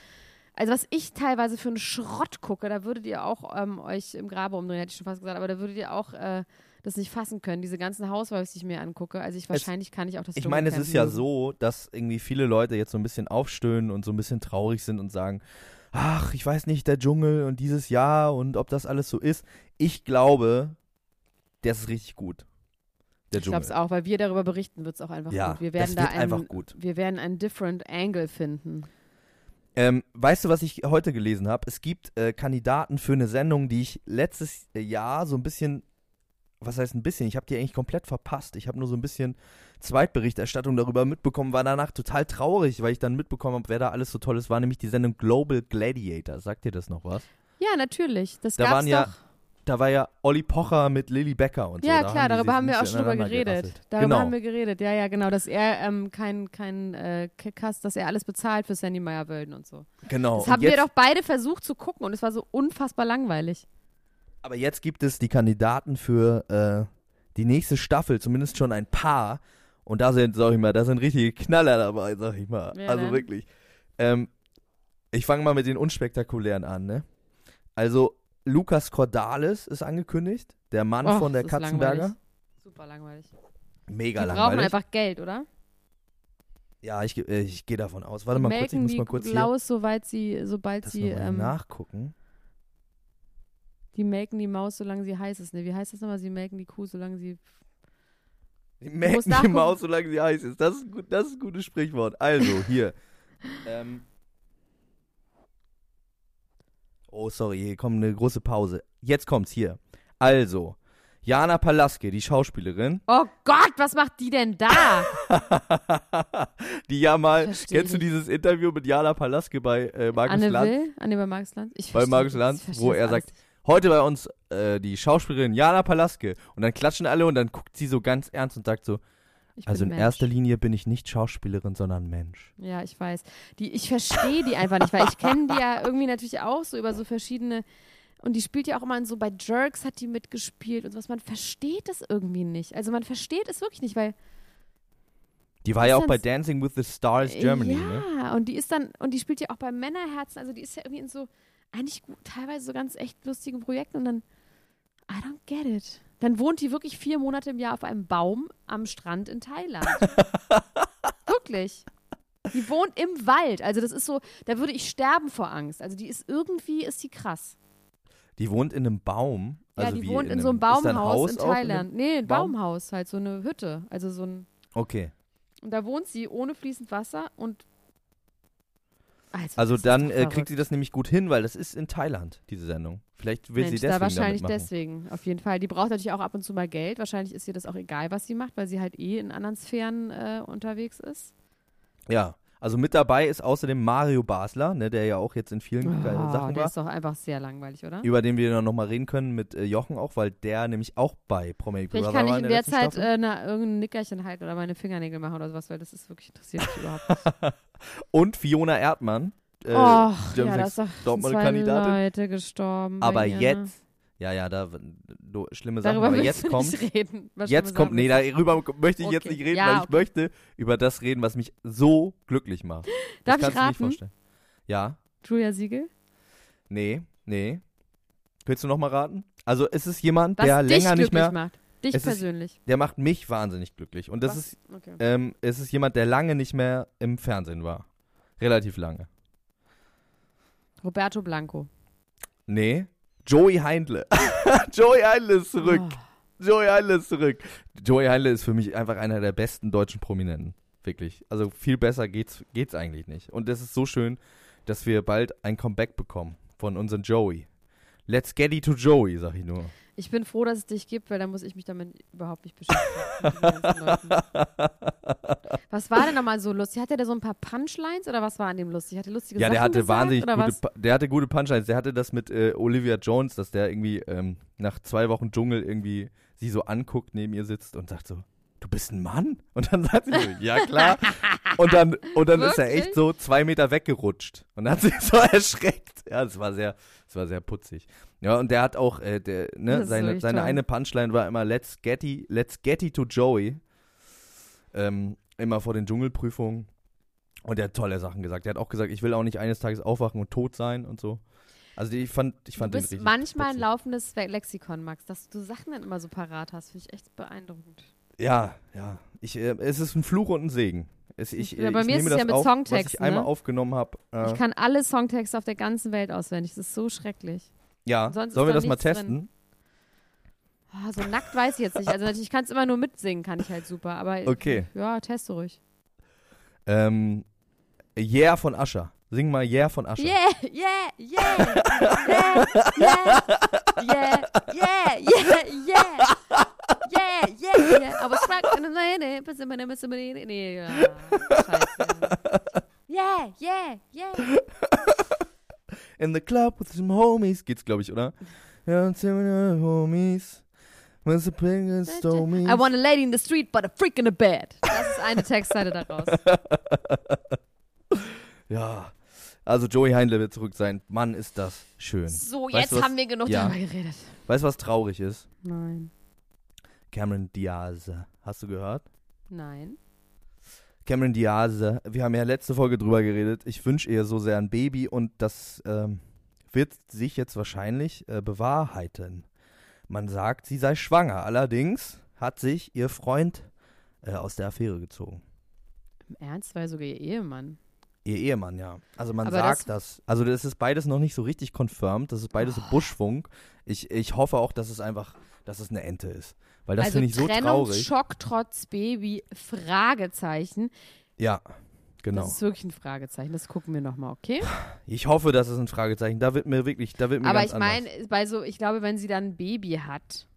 Also was ich teilweise für einen Schrott gucke, da würdet ihr auch ähm, euch im Grabe umdrehen, hätte ich schon fast gesagt, aber da würdet ihr auch äh, das nicht fassen können. Diese ganzen Housewives, die ich mir angucke. Also ich wahrscheinlich kann ich auch das Ich meine, es ist ja so, dass irgendwie viele Leute jetzt so ein bisschen aufstöhnen und so ein bisschen traurig sind und sagen, ach, ich weiß nicht, der Dschungel und dieses Jahr und ob das alles so ist. Ich glaube, der ist richtig gut. Der Ich glaube es auch, weil wir darüber berichten, wird es auch einfach ja, gut. Wir werden das da wird einfach einen, gut. wir werden einen different angle finden. Ähm, weißt du, was ich heute gelesen habe? Es gibt äh, Kandidaten für eine Sendung, die ich letztes Jahr so ein bisschen, was heißt ein bisschen, ich habe die eigentlich komplett verpasst. Ich habe nur so ein bisschen Zweitberichterstattung darüber mitbekommen, war danach total traurig, weil ich dann mitbekommen habe, wer da alles so toll ist, war nämlich die Sendung Global Gladiator. Sagt dir das noch was? Ja, natürlich. Das Da gab's waren ja doch. Da war ja Olli Pocher mit Lilly Becker und so. Ja, Da klar, darüber haben wir auch schon drüber geredet. gerasselt. Darüber genau. haben wir geredet, ja, ja, genau, dass er ähm, kein, kein äh, Kick hast, dass er alles bezahlt für Sandy Meyer-Wölden und so. genau. Das Und haben wir doch beide versucht zu gucken und es war so unfassbar langweilig. Aber jetzt gibt es die Kandidaten für äh, die nächste Staffel, zumindest schon ein paar. Und da sind, sag ich mal, da sind richtige Knaller dabei, sag ich mal. Ja, also ne? wirklich. Ähm, ich fange mal mit den unspektakulären an, ne? Also, Lukas Cordalis ist angekündigt, der Mann Och, von der Langberger. langweilig. Super langweilig. Mega Die brauchen langweilig. einfach Geld, oder? Ja, ich, äh, ich gehe davon aus. Warte mal kurz, ich Melken muss mal kurz hier Laus, soweit sie, sobald das sie, ähm, nachgucken. Die melken die Maus, solange sie heiß ist. Ne, wie heißt das nochmal? Sie melken die Kuh, solange sie. Die melken die. Maus, solange sie heiß ist. Das ist, gut, das ist ein gutes Sprichwort. Also, hier. ähm. Oh, sorry, hier kommt eine große Pause. Jetzt kommt's hier. Also, Jana Palaske, die Schauspielerin, Oh Gott, was macht die denn da? die ja mal, Versteh kennst du dieses Interview mit Jana Palaske bei äh, Markus Anne Lanz? Will? Anne bei Markus Lanz? Ich Bei Markus das, Lanz, wo er alles. Heute bei uns äh, die Schauspielerin Jana Palaske. Und dann klatschen alle und dann guckt sie so ganz ernst und sagt so, Ich also in Mensch. erster Linie bin ich nicht Schauspielerin, sondern Mensch. Ja, ich weiß. Die, ich verstehe die einfach nicht, weil ich kenne die ja irgendwie natürlich auch so über so verschiedene. Und die spielt ja auch immer in so bei Jerks hat die mitgespielt und sowas. Man versteht das irgendwie nicht. Also man versteht es wirklich nicht, weil. Die war ja auch bei Dancing with the Stars Germany, ja, ne? und die ist dann, und die spielt ja auch bei Männerherzen, also die ist ja irgendwie in so, eigentlich gut, teilweise so ganz echt lustigen Projekten und dann, I don't get it. Dann wohnt die wirklich vier Monate im Jahr auf einem Baum am Strand in Thailand. wirklich. Die wohnt im Wald. Also das ist so, da würde ich sterben vor Angst. Also die ist irgendwie, ist die krass. Die wohnt in einem Baum. Also ja, die wohnt in, einem- so einem ein Baumhaus Haus in Thailand. nee, ein Baum? Baumhaus, halt so eine Hütte. Also so ein, Okay. und da wohnt sie ohne fließend Wasser und also, Also dann äh, kriegt sie das nämlich gut hin, weil das ist in Thailand, diese Sendung. Vielleicht will Mensch, sie deswegen da wahrscheinlich deswegen, auf jeden Fall. Die braucht natürlich auch ab und zu mal Geld. Wahrscheinlich ist ihr das auch egal, was sie macht, weil sie halt eh in anderen Sphären äh, unterwegs ist. Ja. Also mit dabei ist außerdem Mario Basler, ne, der ja auch jetzt in vielen Oh, Sachen der war, ist doch einfach sehr langweilig, oder? über den wir dann nochmal reden können mit äh, Jochen auch, weil der nämlich auch bei Promi Vielleicht kann ich in in der der Zeit äh, na, irgendein Nickerchen halten oder meine Fingernägel machen oder sowas, weil das ist wirklich interessiert mich überhaupt nicht. Und Fiona Erdmann, äh, Och, ja, da Sex ist doch sind Dortmunder zwei Kandidatin. Leute gestorben. Aber jetzt, ja, ja, da do, schlimme Sachen, Darüber aber jetzt kommt reden. Jetzt kommt, nee, darüber möchte ich jetzt Okay. nicht reden, Ja, weil ich okay. möchte über das reden, was mich so glücklich macht. Das Darf ich kannst du nicht raten? vorstellen. Ja? Julia Siegel? nee, nee. Willst du noch mal raten? Also es ist jemand, Was der dich länger nicht mehr, macht. Dich Es ist- persönlich. der macht mich wahnsinnig glücklich. Und das Was? ist, Okay. ähm, es ist jemand, der lange nicht mehr im Fernsehen war. Relativ lange. Roberto Blanco. Nee, Joey Heindle. Joey Heindle ist zurück. Oh. Joey Heindle ist zurück. Joey Heindle ist für mich einfach einer der besten deutschen Prominenten. Wirklich. Also viel besser geht's, geht's eigentlich nicht. Und es ist so schön, dass wir bald ein Comeback bekommen von unserem Joey. Let's get it to Joey, sag ich nur. Ich bin froh, dass es dich gibt, weil dann muss ich mich damit überhaupt nicht beschäftigen. was war denn nochmal so lustig? Hatte der so ein paar Punchlines oder was war an dem lustig? Hat er lustige Ja, der Sachen hatte gesagt, wahnsinnig gute, der hatte gute Punchlines. Der hatte das mit äh, Olivia Jones, dass der irgendwie ähm, nach zwei Wochen Dschungel irgendwie sie so anguckt, neben ihr sitzt und sagt so, du bist ein Mann? Und dann sagt sie so, ja klar. Und dann, und dann ist er echt so zwei Meter weggerutscht. Und dann hat sie so erschreckt. Ja, das war sehr, das war sehr putzig. Ja, und der hat auch, äh, der, ne, seine, seine toll. eine Punchline war immer Let's getty, let's getty to Joey. Ähm, immer vor den Dschungelprüfungen. Und er hat tolle Sachen gesagt. Er hat auch gesagt, ich will auch nicht eines Tages aufwachen und tot sein und so. Also ich fand, ich Du fand den bist manchmal ein laufendes Lexikon, Max, dass du Sachen dann immer so parat hast, finde ich echt beeindruckend. Ja, ja. Ich, äh, es ist ein Fluch und ein Segen. Es, ich, ja, bei ich mir ist es ja mit auf, Songtexten. Ich einmal ne? aufgenommen habe. Äh, ich kann alle Songtexte auf der ganzen Welt auswendig. Das ist so schrecklich. Ja, Sonst sollen wir das mal testen? Oh, so nackt weiß ich jetzt nicht. Also ich kann es immer nur mitsingen, kann ich halt super. Aber okay. ja, teste ruhig. Ähm, yeah von Ascher. Sing mal Yeah von Ascher. Yeah, yeah, yeah, yeah, yeah, yeah, yeah, yeah but somebody, nee, ja, scheiße. Yeah, yeah, yeah. In the club with some homies. Geht's, glaube ich, oder? Ja, some homies. With the biggest stomies. I want a lady in the street, but a freak in a bed. Das ist eine Textzeile daraus. Ja. Also Joey Heindle wird zurück sein. Mann, ist das schön. So, Weißt jetzt was- haben wir genug Ja. darüber geredet. Weißt du, was traurig ist? Nein. Cameron Diaz. Hast du gehört? Nein. Cameron Diaz, wir haben ja letzte Folge drüber geredet. Ich wünsche ihr so sehr ein Baby und das ähm, wird sich jetzt wahrscheinlich äh, bewahrheiten. Man sagt, sie sei schwanger. Allerdings hat sich ihr Freund äh, aus der Affäre gezogen. Im Ernst war sogar ihr Ehemann. Ihr Ehemann, ja. Also man Aber sagt das, Also das ist beides noch nicht so richtig confirmed. Das ist beides so Buschfunk. Ich, ich hoffe auch, dass es einfach, dass es eine Ente ist. Weil das also finde ich so traurig. Trennungsschock trotz Baby, Fragezeichen. Ja, genau. Das ist wirklich ein Fragezeichen. Das gucken wir nochmal, okay? Ich hoffe, das ist ein Fragezeichen. Da wird mir wirklich, da wird mir Aber ich meine, bei so, ich glaube, wenn sie dann ein Baby hat,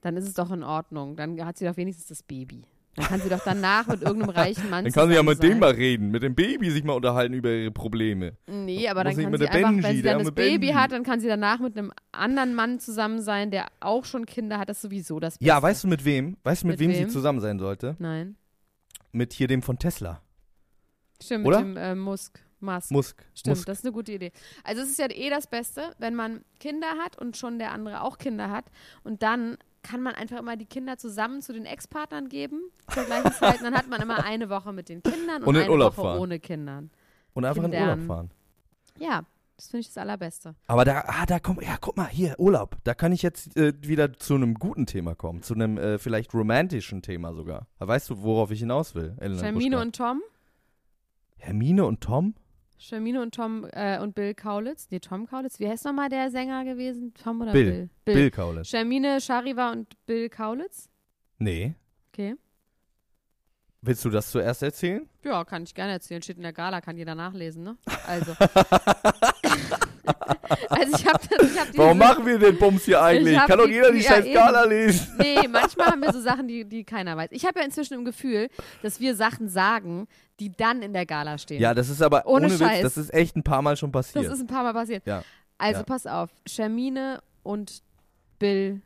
dann ist es doch in Ordnung. Dann hat sie doch wenigstens das Baby. Dann kann sie doch danach mit irgendeinem reichen Mann Dann kann sie ja mit dem sein. mal reden, mit dem Baby sich mal unterhalten über ihre Probleme. Nee, aber dann nicht kann sie einfach, Benji, wenn sie dann das Baby Benji. hat, dann kann sie danach mit einem anderen Mann zusammen sein, der auch schon Kinder hat. Das ist sowieso das Beste. Ja, weißt du mit wem? Weißt du, mit, Mit wem, sie wem? zusammen sein sollte? Nein. Mit hier dem von Tesla. Stimmt, Oder? mit dem äh, Musk. Musk. Musk. Stimmt, Musk. das ist eine gute Idee. Also es ist ja eh das Beste, wenn man Kinder hat und schon der andere auch Kinder hat und dann kann man einfach immer die Kinder zusammen zu den Ex-Partnern geben zur gleichen Zeit und dann hat man immer eine Woche mit den Kindern und, Und in eine Urlaub Woche fahren. ohne Kindern. Und einfach in Kindern. Urlaub fahren. Ja, das finde ich das Allerbeste. Aber da, ah, da kommt, ja, guck mal, hier, Urlaub. Da kann ich jetzt äh, wieder zu einem guten Thema kommen. Zu einem äh, vielleicht romantischen Thema sogar. Weißt du, worauf ich hinaus will? Elena Hermine und Tom? Hermine und Tom? Hermine und Tom äh, und Bill Kaulitz? Nee, Tom Kaulitz. Wie heißt nochmal der Sänger gewesen? Tom oder Bill. Bill? Bill, Bill. Kaulitz. Hermine Shariva und Bill Kaulitz? Nee. Okay. Willst du das zuerst erzählen? Ja, kann ich gerne erzählen. Steht in der Gala, kann jeder nachlesen, ne? Also. also ich ich hab Warum machen wir den Bums hier eigentlich? hab Kann doch jeder die ja, scheiß eben. Skala lesen. Nee, manchmal haben wir so Sachen, die, die keiner weiß. Ich habe ja inzwischen im Gefühl, dass wir Sachen sagen, die dann in der Gala stehen. Ja, das ist aber Ohne ohne, Scheiß. Witz, das ist echt ein paar Mal schon das passiert. ist ein paar Mal passiert. Ja. Also Ja. pass auf. Shermine und Bill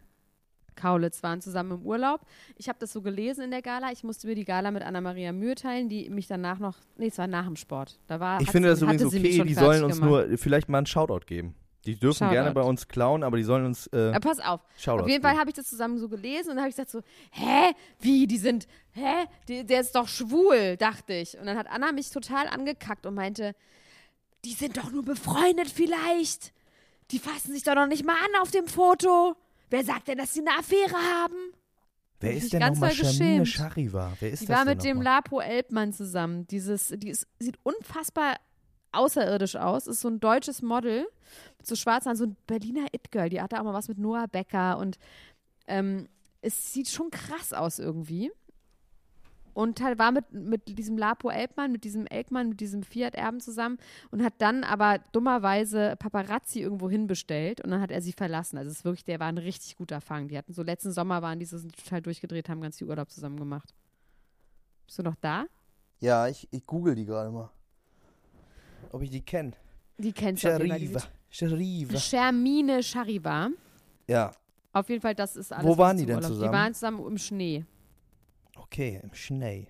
Kaulitz waren zusammen im Urlaub. Ich habe das so gelesen in der Gala. Ich musste mir die Gala mit Anna-Maria Mühe teilen, die mich danach noch, nee, es war nach dem Sport. Da war, ich finde das übrigens sie okay, die sollen uns gemacht. nur vielleicht mal einen Shoutout geben. Die dürfen Shoutout. gerne bei uns klauen, aber die sollen uns äh, Ja, pass auf. Shoutout Auf jeden Fall habe ich das zusammen so gelesen und dann habe ich gesagt so, hä, wie, die sind, hä, die, der ist doch schwul, dachte ich. Und dann hat Anna mich total angekackt und meinte, die sind doch nur befreundet vielleicht. Die fassen sich doch noch nicht mal an auf dem Foto. Wer sagt denn, dass sie eine Affäre haben? Wer ist denn ganz nochmal Shamine. Shariva? Wer ist Die das war mit dem mal? Lapo Elbmann zusammen. Dieses, die ist, sieht unfassbar außerirdisch aus. Ist so ein deutsches Model mit so schwarzen Haaren, so ein Berliner It-Girl. Die hatte auch mal was mit Noah Becker und ähm, es sieht schon krass aus irgendwie. Und halt war mit, mit diesem Lapo Elbmann, mit diesem Elkmann, mit diesem Fiat-Erben zusammen und hat dann aber dummerweise Paparazzi irgendwo hinbestellt und dann hat er sie verlassen. Also es ist wirklich, der war ein richtig guter Fang. Die hatten so letzten Sommer waren die so total durchgedreht, haben ganz viel Urlaub zusammen gemacht. Bist du noch da? Ja, ich, ich google die gerade mal. Ob ich die kenne. Die kennst du Shariva. sind- Shariva. Shermine Shariva. Ja, Auf jeden Fall, das ist alles. Wo waren die denn Urlaub- zusammen? Die waren zusammen im Schnee. Okay, im Schnee.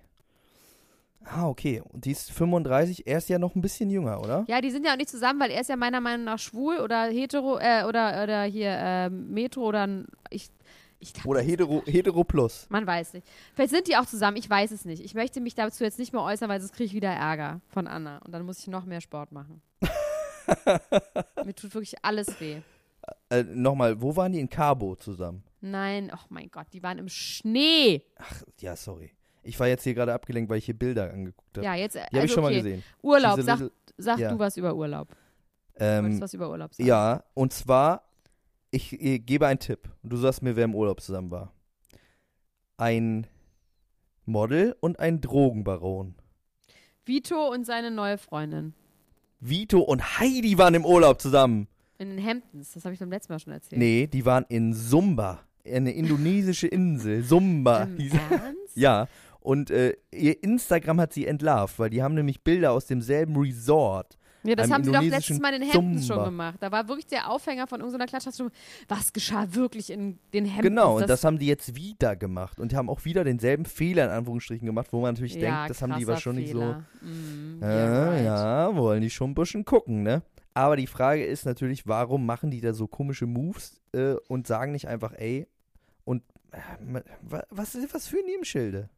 Ah, okay. Und die ist 35, er ist ja noch ein bisschen jünger, oder? Ja, die sind ja auch nicht zusammen, weil er ist ja meiner Meinung nach schwul oder hetero äh, oder, oder hier äh, metro oder ich. Ich glaub, Oder Hetero, Hetero Plus. Man weiß nicht. Vielleicht sind die auch zusammen, ich weiß es nicht. Ich möchte mich dazu jetzt nicht mehr äußern, weil sonst kriege ich wieder Ärger von Anna. Und dann muss ich noch mehr Sport machen. Mir tut wirklich alles weh. Äh, Nochmal, wo waren die in Cabo zusammen? Nein, oh mein Gott, die waren im Schnee. Ach, ja, sorry. Ich war jetzt hier gerade abgelenkt, weil ich hier Bilder angeguckt habe. Ja, jetzt. die also, habe ich schon okay. mal gesehen. Urlaub, Diese sag, little- sag ja. du was über Urlaub. Du Ähm, wolltest was über Urlaub sagen. ja, und zwar, ich, äh, gebe einen Tipp. Und du sagst mir, wer im Urlaub zusammen war. Ein Model und ein Drogenbaron. Vito und seine neue Freundin. Vito und Heidi waren im Urlaub zusammen. In den Hamptons, das habe ich beim letzten Mal schon erzählt. Nee, die waren in Sumba. Eine indonesische Insel. Sumba. Im hieß- Ernst? Ja, und äh, ihr Instagram hat sie entlarvt, weil die haben nämlich Bilder aus demselben Resort. Ja, das haben sie doch letztes Mal in den Zumba. schon gemacht. Da war wirklich der Aufhänger von irgendeiner Klatschstunde. Was geschah wirklich in den Hamptons? Genau, und das, haben die jetzt wieder gemacht und haben auch wieder denselben Fehler in Anführungsstrichen gemacht, wo man natürlich ja, denkt, das haben die wahrscheinlich Fehler. Mm, so. yeah, Ja, right. ja, wollen die schon ein bisschen gucken, ne? Aber die Frage ist natürlich, warum machen die da so komische Moves äh, und sagen nicht einfach, ey, äh, was, was führen die im Schilde?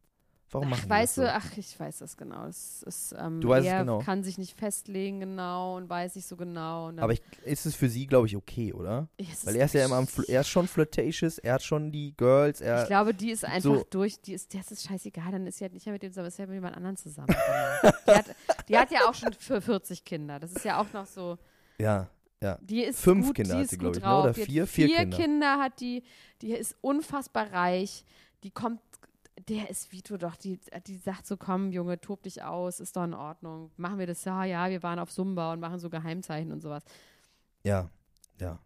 Warum machen Ach, die weißt das du, so? ach, ich weiß das genau. Es ist, ähm, Du weißt es er genau. kann sich nicht festlegen genau und weiß nicht so genau. Aber ich, ist es für sie, glaube ich, okay, oder? Es Weil er ist ja immer am, er ist schon flirtatious, er hat schon die Girls, er, Ich glaube, die ist einfach so- durch, die ist, das ist scheißegal, dann ist sie halt nicht mehr mit dem zusammen, ist ja mit jemand anderem zusammen. die, hat, die hat ja auch schon für 40 Kinder. Das ist ja auch noch so, ja, ja. die ist Fünf gut, Kinder die hat sie, gut glaub ich, ne? drauf. Oder Die hat vier? Vier vier Kinder. Kinder hat die, die ist unfassbar reich, die kommt, der ist Vito doch, die, die sagt so, komm Junge, tob dich aus, ist doch in Ordnung. Machen wir das, ja, ja, wir waren auf Sumba und machen so Geheimzeichen und sowas. Ja, ja.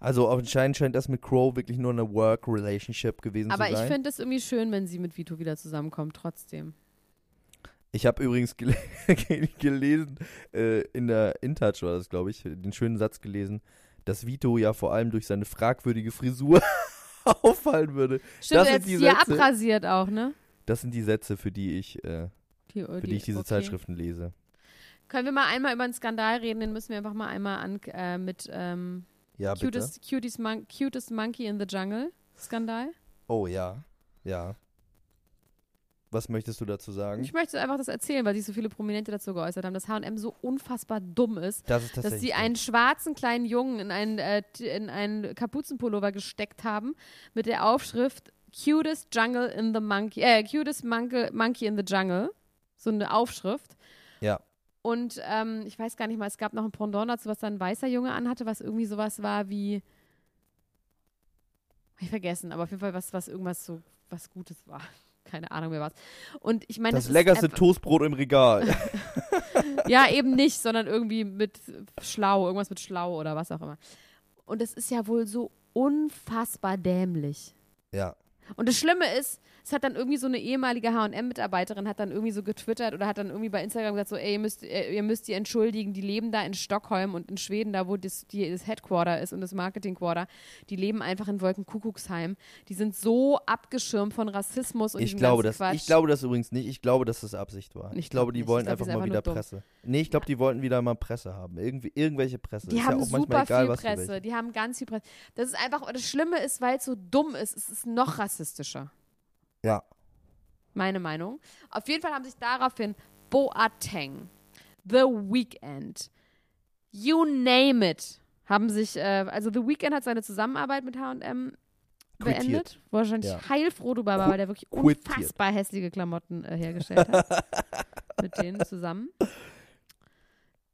Also anscheinend scheint das mit Crow wirklich nur eine Work-Relationship gewesen Aber zu ich sein. finde es irgendwie schön, wenn sie mit Vito wieder zusammenkommt, trotzdem. Ich habe übrigens gel gelesen, äh, in der InTouch war das, glaube ich, den schönen Satz gelesen, dass Vito ja vor allem durch seine fragwürdige Frisur auffallen würde. Stimmt, Das er sind die Sätze. abrasiert auch, ne? Das sind die Sätze, für die ich, äh, Die, für die ich diese okay. Zeitschriften lese. Können wir mal einmal über einen Skandal reden? Den müssen wir einfach mal einmal an äh, mit ähm, Ja, cutest, cutest, mon cutest Monkey in the Jungle Skandal. Oh ja, ja. Was möchtest du dazu sagen? Ich möchte einfach das erzählen, weil sich so viele Prominente dazu geäußert haben, dass H&M so unfassbar dumm ist, das ist dass sie einen schwarzen kleinen Jungen in einen, äh, in einen Kapuzenpullover gesteckt haben mit der Aufschrift Cutest Jungle in the Monkey, äh, Cutest Monkey, Monkey in the Jungle. So eine Aufschrift. Ja. Und ähm, ich weiß gar nicht mal, es gab noch ein Pendant dazu, was dann ein weißer Junge anhatte, was irgendwie sowas war wie. Hab Ich vergessen, aber auf jeden Fall was, was irgendwas so was Gutes war. Keine Ahnung mehr was. Und ich meine, das, ist leckerste Toastbrot im Regal. ja, eben nicht, sondern irgendwie mit schlau, irgendwas mit schlau oder was auch immer. Und es ist ja wohl so unfassbar dämlich. ja. Und das Schlimme ist, es hat dann irgendwie so eine ehemalige H&M-Mitarbeiterin hat dann irgendwie so getwittert oder hat dann irgendwie bei Instagram gesagt so, ey, ihr müsst, ihr müsst die entschuldigen, die leben da in Stockholm und in Schweden, da wo das, die, das Headquarter ist und das Marketing-Quarter, die leben einfach in Wolkenkuckucksheim. Die sind so abgeschirmt von Rassismus und Ich glaube, das, Quatsch. ich glaube das übrigens nicht. Ich glaube, dass das Absicht war. Ich Ich, glaub glaube, die nicht. wollen glaub, einfach mal einfach wieder dumm. Presse. Nee, ich glaube, die wollten wieder mal Presse haben. Irgendwie, irgendwelche Presse. Die ist haben ja auch manchmal super egal, viel Presse. Die haben ganz viel Presse. Das ist einfach, das Schlimme ist, weil es so dumm ist, es ist noch rassistischer. Ja. Meine Meinung. Auf jeden Fall haben sich daraufhin Boateng, The Weeknd, you name it, haben sich, äh, also The Weeknd hat seine Zusammenarbeit mit H&M beendet. Quittiert. Wahrscheinlich Ja. heilfroh drüber war, weil der wirklich Quittiert. unfassbar hässliche Klamotten äh, hergestellt hat. mit denen zusammen.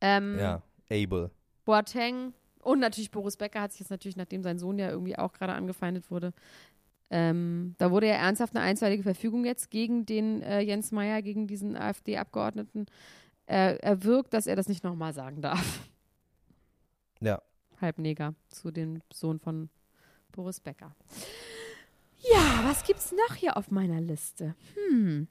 Ähm, Ja. Able. Boateng und natürlich Boris Becker hat sich jetzt natürlich, nachdem sein Sohn ja irgendwie auch gerade angefeindet wurde, ähm, da wurde ja ernsthaft eine einstweilige Verfügung jetzt gegen den äh, Jens Meyer, gegen diesen AfD-Abgeordneten äh, erwirkt, dass er das nicht nochmal sagen darf. Ja. Halbneger zu dem Sohn von Boris Becker. Ja, was gibt's noch hier auf meiner Liste? Hm.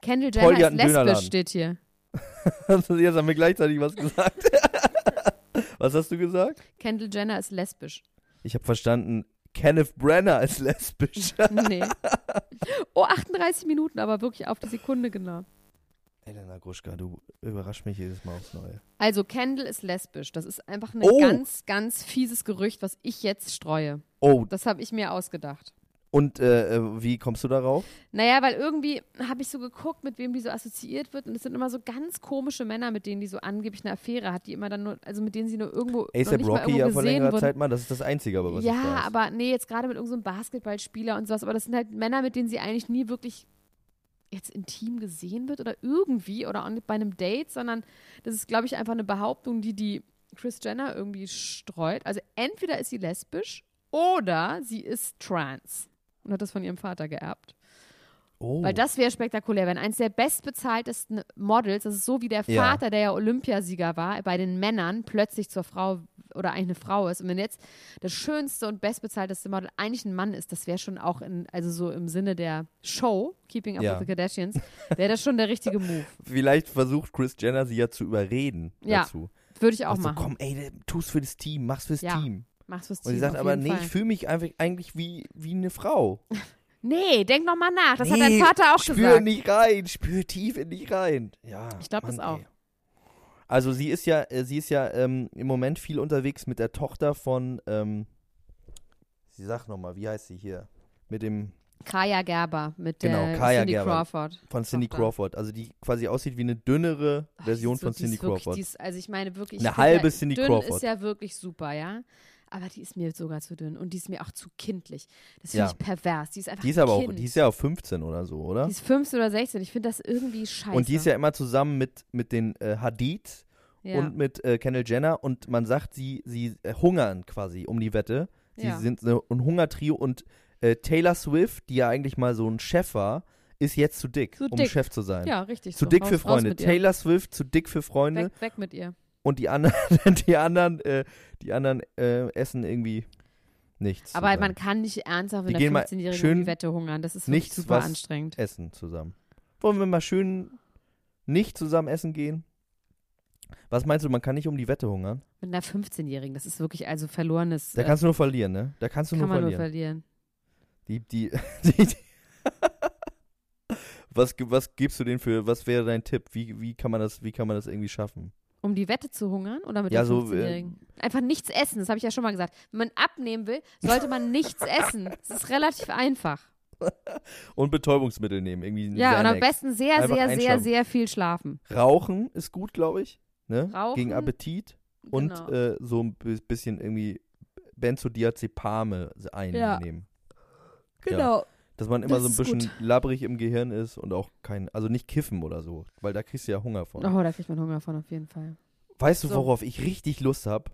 Kendall Jenner ist einen Dönerladen. lesbisch, steht hier. Jetzt haben wir gleichzeitig was gesagt. was hast du gesagt? Kendall Jenner ist lesbisch. Ich habe verstanden, Kenneth Brenner ist lesbisch. Nee. Oh, 38 Minuten, aber wirklich auf die Sekunde genau. Elena Gruschka, du überraschst mich jedes Mal aufs Neue. Also, Kendall ist lesbisch. Das ist einfach ein Oh. ganz, ganz fieses Gerücht, was ich jetzt streue. Oh, Das habe ich mir ausgedacht. Und äh, äh, wie kommst du darauf? Naja, weil irgendwie habe ich so geguckt, mit wem die so assoziiert wird. Und es sind immer so ganz komische Männer, mit denen die so angeblich eine Affäre hat, die immer dann nur, also mit denen sie nur irgendwo. ASAP Rocky ja vor längerer wurden. Zeit mal, das ist das Einzige, aber was Ja, aber nee, jetzt gerade mit irgendeinem Basketballspieler und sowas. Aber das sind halt Männer, mit denen sie eigentlich nie wirklich jetzt intim gesehen wird oder irgendwie oder auch nicht bei einem Date, sondern das ist, glaube ich, einfach eine Behauptung, die die Chris Jenner irgendwie streut. Also entweder ist sie lesbisch oder sie ist trans und hat das von ihrem Vater geerbt. oh. Weil das wäre spektakulär, wenn eins der bestbezahltesten Models, das ist so wie der Ja. Vater, der ja Olympiasieger war, bei den Männern plötzlich zur Frau oder eigentlich eine Frau ist. Und wenn jetzt das schönste und bestbezahlteste Model eigentlich ein Mann ist, das wäre schon auch in, also so im Sinne der Show, Keeping Up Ja. with the Kardashians, wäre das schon der richtige Move. Vielleicht versucht Chris Jenner sie ja zu überreden Ja, dazu. Würde ich auch Also, machen. komm, ey, tu's für das Team, mach's fürs Ja, Team. Mach's fürs Und sie sagt aber, nee, Fall. ich fühle mich einfach eigentlich wie, wie eine Frau. Nee, denk noch mal nach. Das hat Nee, dein Vater auch spür gesagt. nicht rein, spür tief in dich rein. Ja. Ich glaub das auch. ey. Also sie ist ja, äh, sie ist ja ähm, im Moment viel unterwegs mit der Tochter von, ähm, sie sagt nochmal, wie heißt sie hier? Mit dem, Kaya Gerber mit Genau, der Kaya Cindy Gerber. Crawford. von Cindy Tochter. Crawford. Also die quasi aussieht wie eine dünnere Version ist von Cindy wirklich, Crawford. Ist, also ich meine wirklich. Eine halbe ja, Cindy dünn Crawford. ist ja wirklich super, ja. Aber die ist mir sogar zu dünn und die ist mir auch zu kindlich. Das finde Ja. ich pervers. Die ist einfach Die ist aber auch, kind. die ist ja auf 15 oder so, oder? Die ist 15 oder 16. Ich finde das irgendwie scheiße. Und die ist ja immer zusammen mit, mit den äh, Hadid ja. und mit äh, Kendall Jenner und man sagt, sie, sie äh, hungern quasi um die Wette. Sie Ja. sind so ein Hungertrio und äh, Taylor Swift, die ja eigentlich mal so ein Chef war, ist jetzt zu dick, Zu um dick. Chef zu sein. ja, richtig. Zu so. dick raus, für Freunde. Taylor Swift zu dick für Freunde Weg, weg mit ihr. Und die anderen, die anderen, äh, die anderen äh, essen irgendwie nichts. Aber zusammen. man kann nicht ernsthaft mit einer mal 15-Jährigen um schön die Wette hungern. Das ist nichts, super was- anstrengend. essen zusammen. Wollen wir mal schön nicht zusammen essen gehen? Was meinst du, man kann nicht um die Wette hungern? Mit einer 15-Jährigen. Das ist wirklich also verlorenes. Da äh, kannst du nur verlieren, ne? Da kannst du kann nur man nur verlieren. verlieren. Die, die, die, die was, was gibst du denen für, was wäre dein Tipp? Wie, wie, kann man das, wie kann man das irgendwie schaffen? Um die Wette zu hungern oder mit Ja, der so, 15-Jährigen? Einfach nichts essen, das habe ich ja schon mal gesagt. Wenn man abnehmen will, sollte man nichts essen. Das ist relativ einfach. Und Betäubungsmittel nehmen, irgendwie Ja, und am Xanax. besten sehr, Einfach sehr, sehr, sehr viel schlafen. Rauchen ist gut, glaube ich. Ne? Rauchen, Gegen Appetit. Und genau. äh, so ein bi- bisschen irgendwie Benzodiazepame einnehmen. genau. Dass man immer Das so ein bisschen gut. labbrig im Gehirn ist und auch kein, also nicht kiffen oder so, weil da kriegst du ja Hunger von. Oh, da kriegt man Hunger von auf jeden Fall. Weißt du, So. worauf ich richtig Lust habe?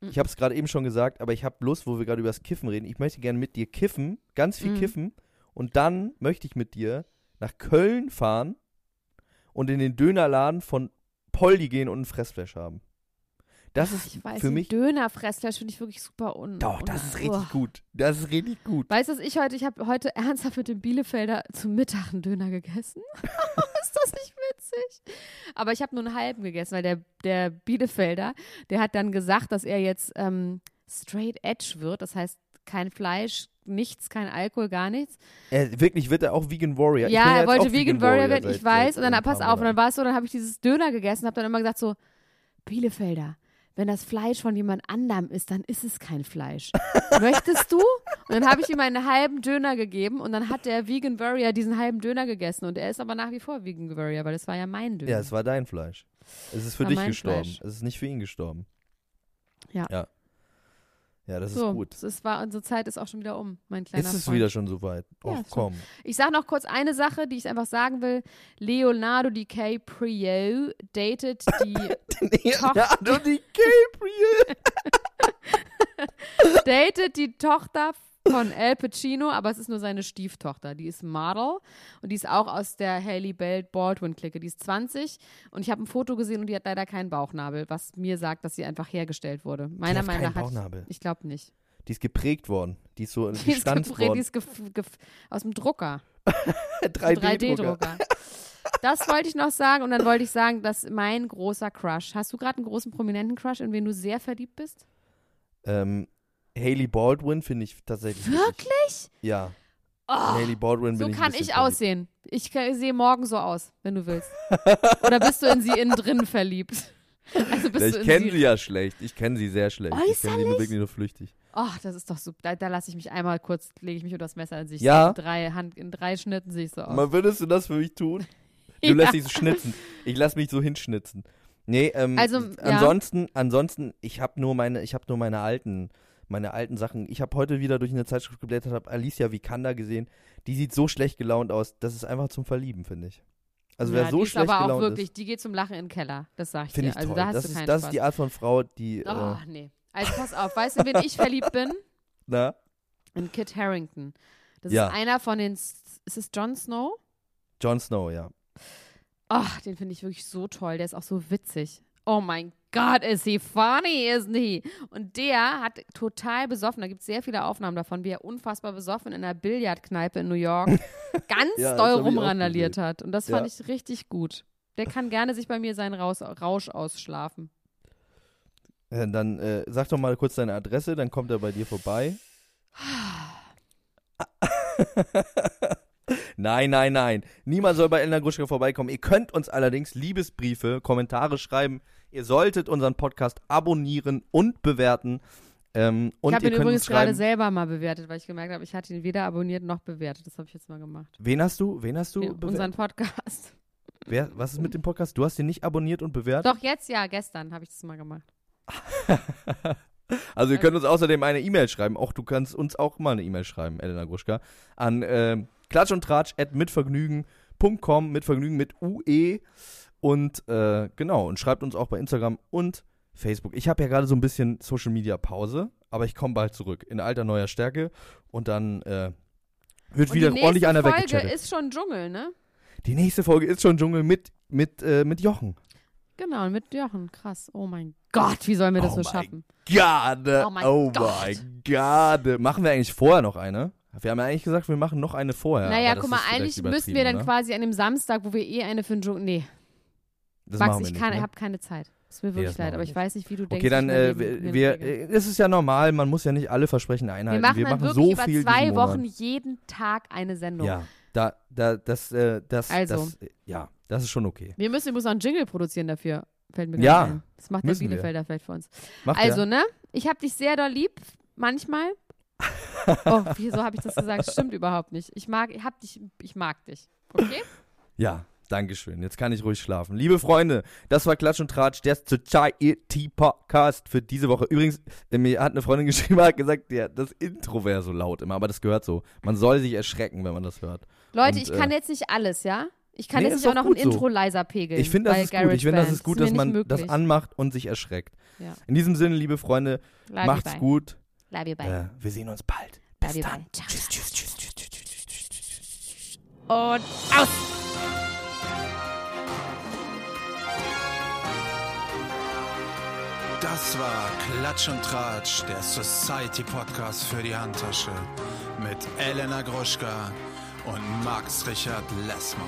Mhm. Ich habe es gerade eben schon gesagt, aber ich habe Lust, wo wir gerade über das Kiffen reden. Ich möchte gerne mit dir kiffen, ganz viel Mhm. kiffen. Und dann möchte ich mit dir nach Köln fahren und in den Dönerladen von Poldi gehen und ein Fressflash haben. Das Ach, ist ich weiß, für mich. Dönerfressfleisch finde ich wirklich super un. Doch, un- das ist Oh. richtig gut. Das ist richtig gut. Weißt du, was ich heute, ich habe heute ernsthaft mit dem Bielefelder zum Mittag einen Döner gegessen. ist das nicht witzig? Aber ich habe nur einen halben gegessen, weil der, der Bielefelder, der hat dann gesagt, dass er jetzt ähm, straight edge wird. Das heißt, kein Fleisch, nichts, kein Alkohol, gar nichts. Er, wirklich wird er auch Vegan Warrior. Ja, er wollte auch Vegan Warrior werden, ich weiß. Und dann, pass auf, und dann war es so, dann habe ich dieses Döner gegessen, habe dann immer gesagt so, Bielefelder, wenn das Fleisch von jemand anderem ist, dann ist es kein Fleisch. Möchtest du? Und dann habe ich ihm einen halben Döner gegeben und dann hat der Vegan Warrior diesen halben Döner gegessen und er ist aber nach wie vor Vegan Warrior, weil das war ja mein Döner. Ja, es war dein Fleisch. Es ist für War dich gestorben. Fleisch. Es ist nicht für ihn gestorben. Ja. Ja, ja das so, ist gut. Es war, unsere Zeit ist auch schon wieder um, mein kleiner Ist es Freund. wieder schon soweit? Ja, Och, schon. komm. Ich sage noch kurz eine Sache, die ich einfach sagen will. Leonardo DiCaprio datet die Leonardo DiCaprio. datet die Tochter von Al Pacino, aber es ist nur seine Stieftochter. Die ist Model und die ist auch aus der Haley Baldwin-Clique. Die ist 20 und ich habe ein Foto gesehen und die hat leider keinen Bauchnabel, was mir sagt, dass sie einfach hergelegt wurde. Meiner Meinung nach hat. Bauchnabel. Ich glaube nicht. Die ist geprägt worden. Die ist so Die ist, gestanzt geprägt, die worden. ist gef- gef- aus dem Drucker. 3D-Drucker. 3D-Drucker. Das wollte ich noch sagen und dann wollte ich sagen, dass mein großer Crush. Hast du gerade einen großen prominenten Crush, in wen du sehr verliebt bist? Ähm, Haley Baldwin finde ich tatsächlich. Wirklich? Ja. Oh, Haley Baldwin so bin ich ein kann ich aussehen. Ich sehe morgen so aus, wenn du willst. Oder bist du in sie innen drin verliebt? Also ich in kenne sie ja schlecht. Ich kenne sie sehr schlecht. Ich kenne sie nur Äußerlich? wirklich nur flüchtig. Ach, das ist doch super. Da, da lasse ich mich einmal kurz, lege ich mich unter das Messer und sehe ich Ja? so in drei, Hand, in drei Schnitten sehe ich so aus. Mal würdest du das für mich tun? Du Ja. lässt dich so schnitzen. Ich lass mich so hinschnitzen. Nee, ähm, Also, ja. ansonsten, ansonsten, ich habe nur meine, ich habe nur meine alten, meine alten Sachen. Ich habe heute wieder durch eine Zeitschrift geblättert, habe Alicia Vikander gesehen. Die sieht so schlecht gelaunt aus. Das ist einfach zum Verlieben, finde ich. Also wer ja, so die ist schlecht aber auch gelaunt wirklich, ist, die geht zum Lachen in den Keller. Das sag ich finde dir. ich also toll. da hast das du ist, keinen das Spaß. ist die Art von Frau, die, Oh, äh, nee. Also pass auf, weißt du, wen ich verliebt bin? na, In Kit Harrington. Das Ja. ist einer von den, ist es Jon Snow? Jon Snow, ja. Ach, den finde ich wirklich so toll. Der ist auch so witzig. Oh mein Gott, ist he funny, isn't he? Und der hat total besoffen, da gibt es sehr viele Aufnahmen davon, wie er unfassbar besoffen in einer Billardkneipe in New York ganz Ja, doll rumrandaliert hat. Und das fand Ja. ich richtig gut. Der kann gerne sich bei mir seinen Raus Rausch ausschlafen. Äh, Dann äh, sag doch mal kurz deine Adresse, dann kommt er bei dir vorbei. nein, nein, nein. Niemand soll bei Elena Gruschka vorbeikommen. Ihr könnt uns allerdings Liebesbriefe, Kommentare schreiben. Ihr solltet unseren Podcast abonnieren und bewerten. Ähm, und ich habe ihn übrigens gerade selber mal bewertet, weil ich gemerkt habe, ich hatte ihn weder abonniert noch bewertet. Das habe ich jetzt mal gemacht. Wen hast du? Wen hast du? Den, unseren Podcast. Wer, was ist mit dem Podcast? Du hast ihn nicht abonniert und bewertet? Doch, jetzt ja, gestern habe ich das mal gemacht. Also ihr könnt uns außerdem eine E-Mail schreiben. Auch du kannst uns auch mal eine E-Mail schreiben, Elena Gruschka, an äh, klatsch und tratsch at mitvergnügen.com, mit Vergnügen mit UE und äh, genau, und schreibt uns auch bei Instagram und Facebook. Ich habe ja gerade so ein bisschen Social Media Pause, aber ich komme bald zurück in alter neuer Stärke und dann äh, wird Und wieder die ordentlich nächste einer Folge weggechattet. ist schon Dschungel, ne? Die nächste Folge ist schon Dschungel mit mit äh, mit Jochen. Genau, mit Jochen. Krass. Oh mein Gott, wie sollen wir das Oh so schaffen? Gade, Oh mein oh Gott. mein Gade. Machen wir eigentlich vorher noch eine? Wir haben ja eigentlich gesagt, wir machen noch eine vorher. naja, guck mal, eigentlich müssten wir dann übertrieben, quasi an dem Samstag, wo wir eh eine für den Dschungel. Nee, oder? Das Max, wir ich kann, ne? habe keine Zeit. Ist mir Nee, wirklich das leid, aber wir ich weiß nicht, wie du denkst. Okay, dann, äh, wir, wir, äh, es ist ja normal, man muss ja nicht alle Versprechen wir einhalten. machen wir machen wirklich so über viel zwei Wochen jeden Tag eine Sendung. Ja, da, da, das, äh, das, Also. das, ja, das ist schon okay. Wir müssen übrigens auch einen Jingle produzieren dafür. Fällt mir Ja, ein. Das macht der müssen wir. Bielefelder vielleicht für uns. Macht Also, er? ne? Ich habe dich sehr doll lieb, manchmal. Oh, wieso habe ich das gesagt? Stimmt überhaupt nicht. Ich mag, ich hab dich, ich mag dich. Okay? Ja, Dankeschön. Jetzt kann ich ruhig schlafen. Liebe Freunde, das war Klatsch und Tratsch, der Society Podcast für diese Woche. Übrigens, äh, mir hat eine Freundin geschrieben, hat gesagt, ja, das Intro wäre so laut immer, aber das gehört so. Man soll sich erschrecken, wenn man das hört. Leute, Und, ich kann äh, jetzt nicht alles, ja? Ich kann Nee, jetzt nicht auch noch ein so. Intro leiser pegeln. Ich finde, das bei ist gut. Ich finde, das ist gut, dass man nicht das möglich. anmacht und sich erschreckt. Ja. In diesem Sinne, liebe Freunde, Love macht's bye. gut. Love you, bye. Äh, wir sehen uns bald. Bis dann. Ciao, Tschüss, tschüss, tschüss, tschüss, tschüss, tschüss, tschüss, tschüss. Und aus! Das war Klatsch und Tratsch, der Society Podcast für die Handtasche mit Elena Gruschka und Max Richard Lessmann.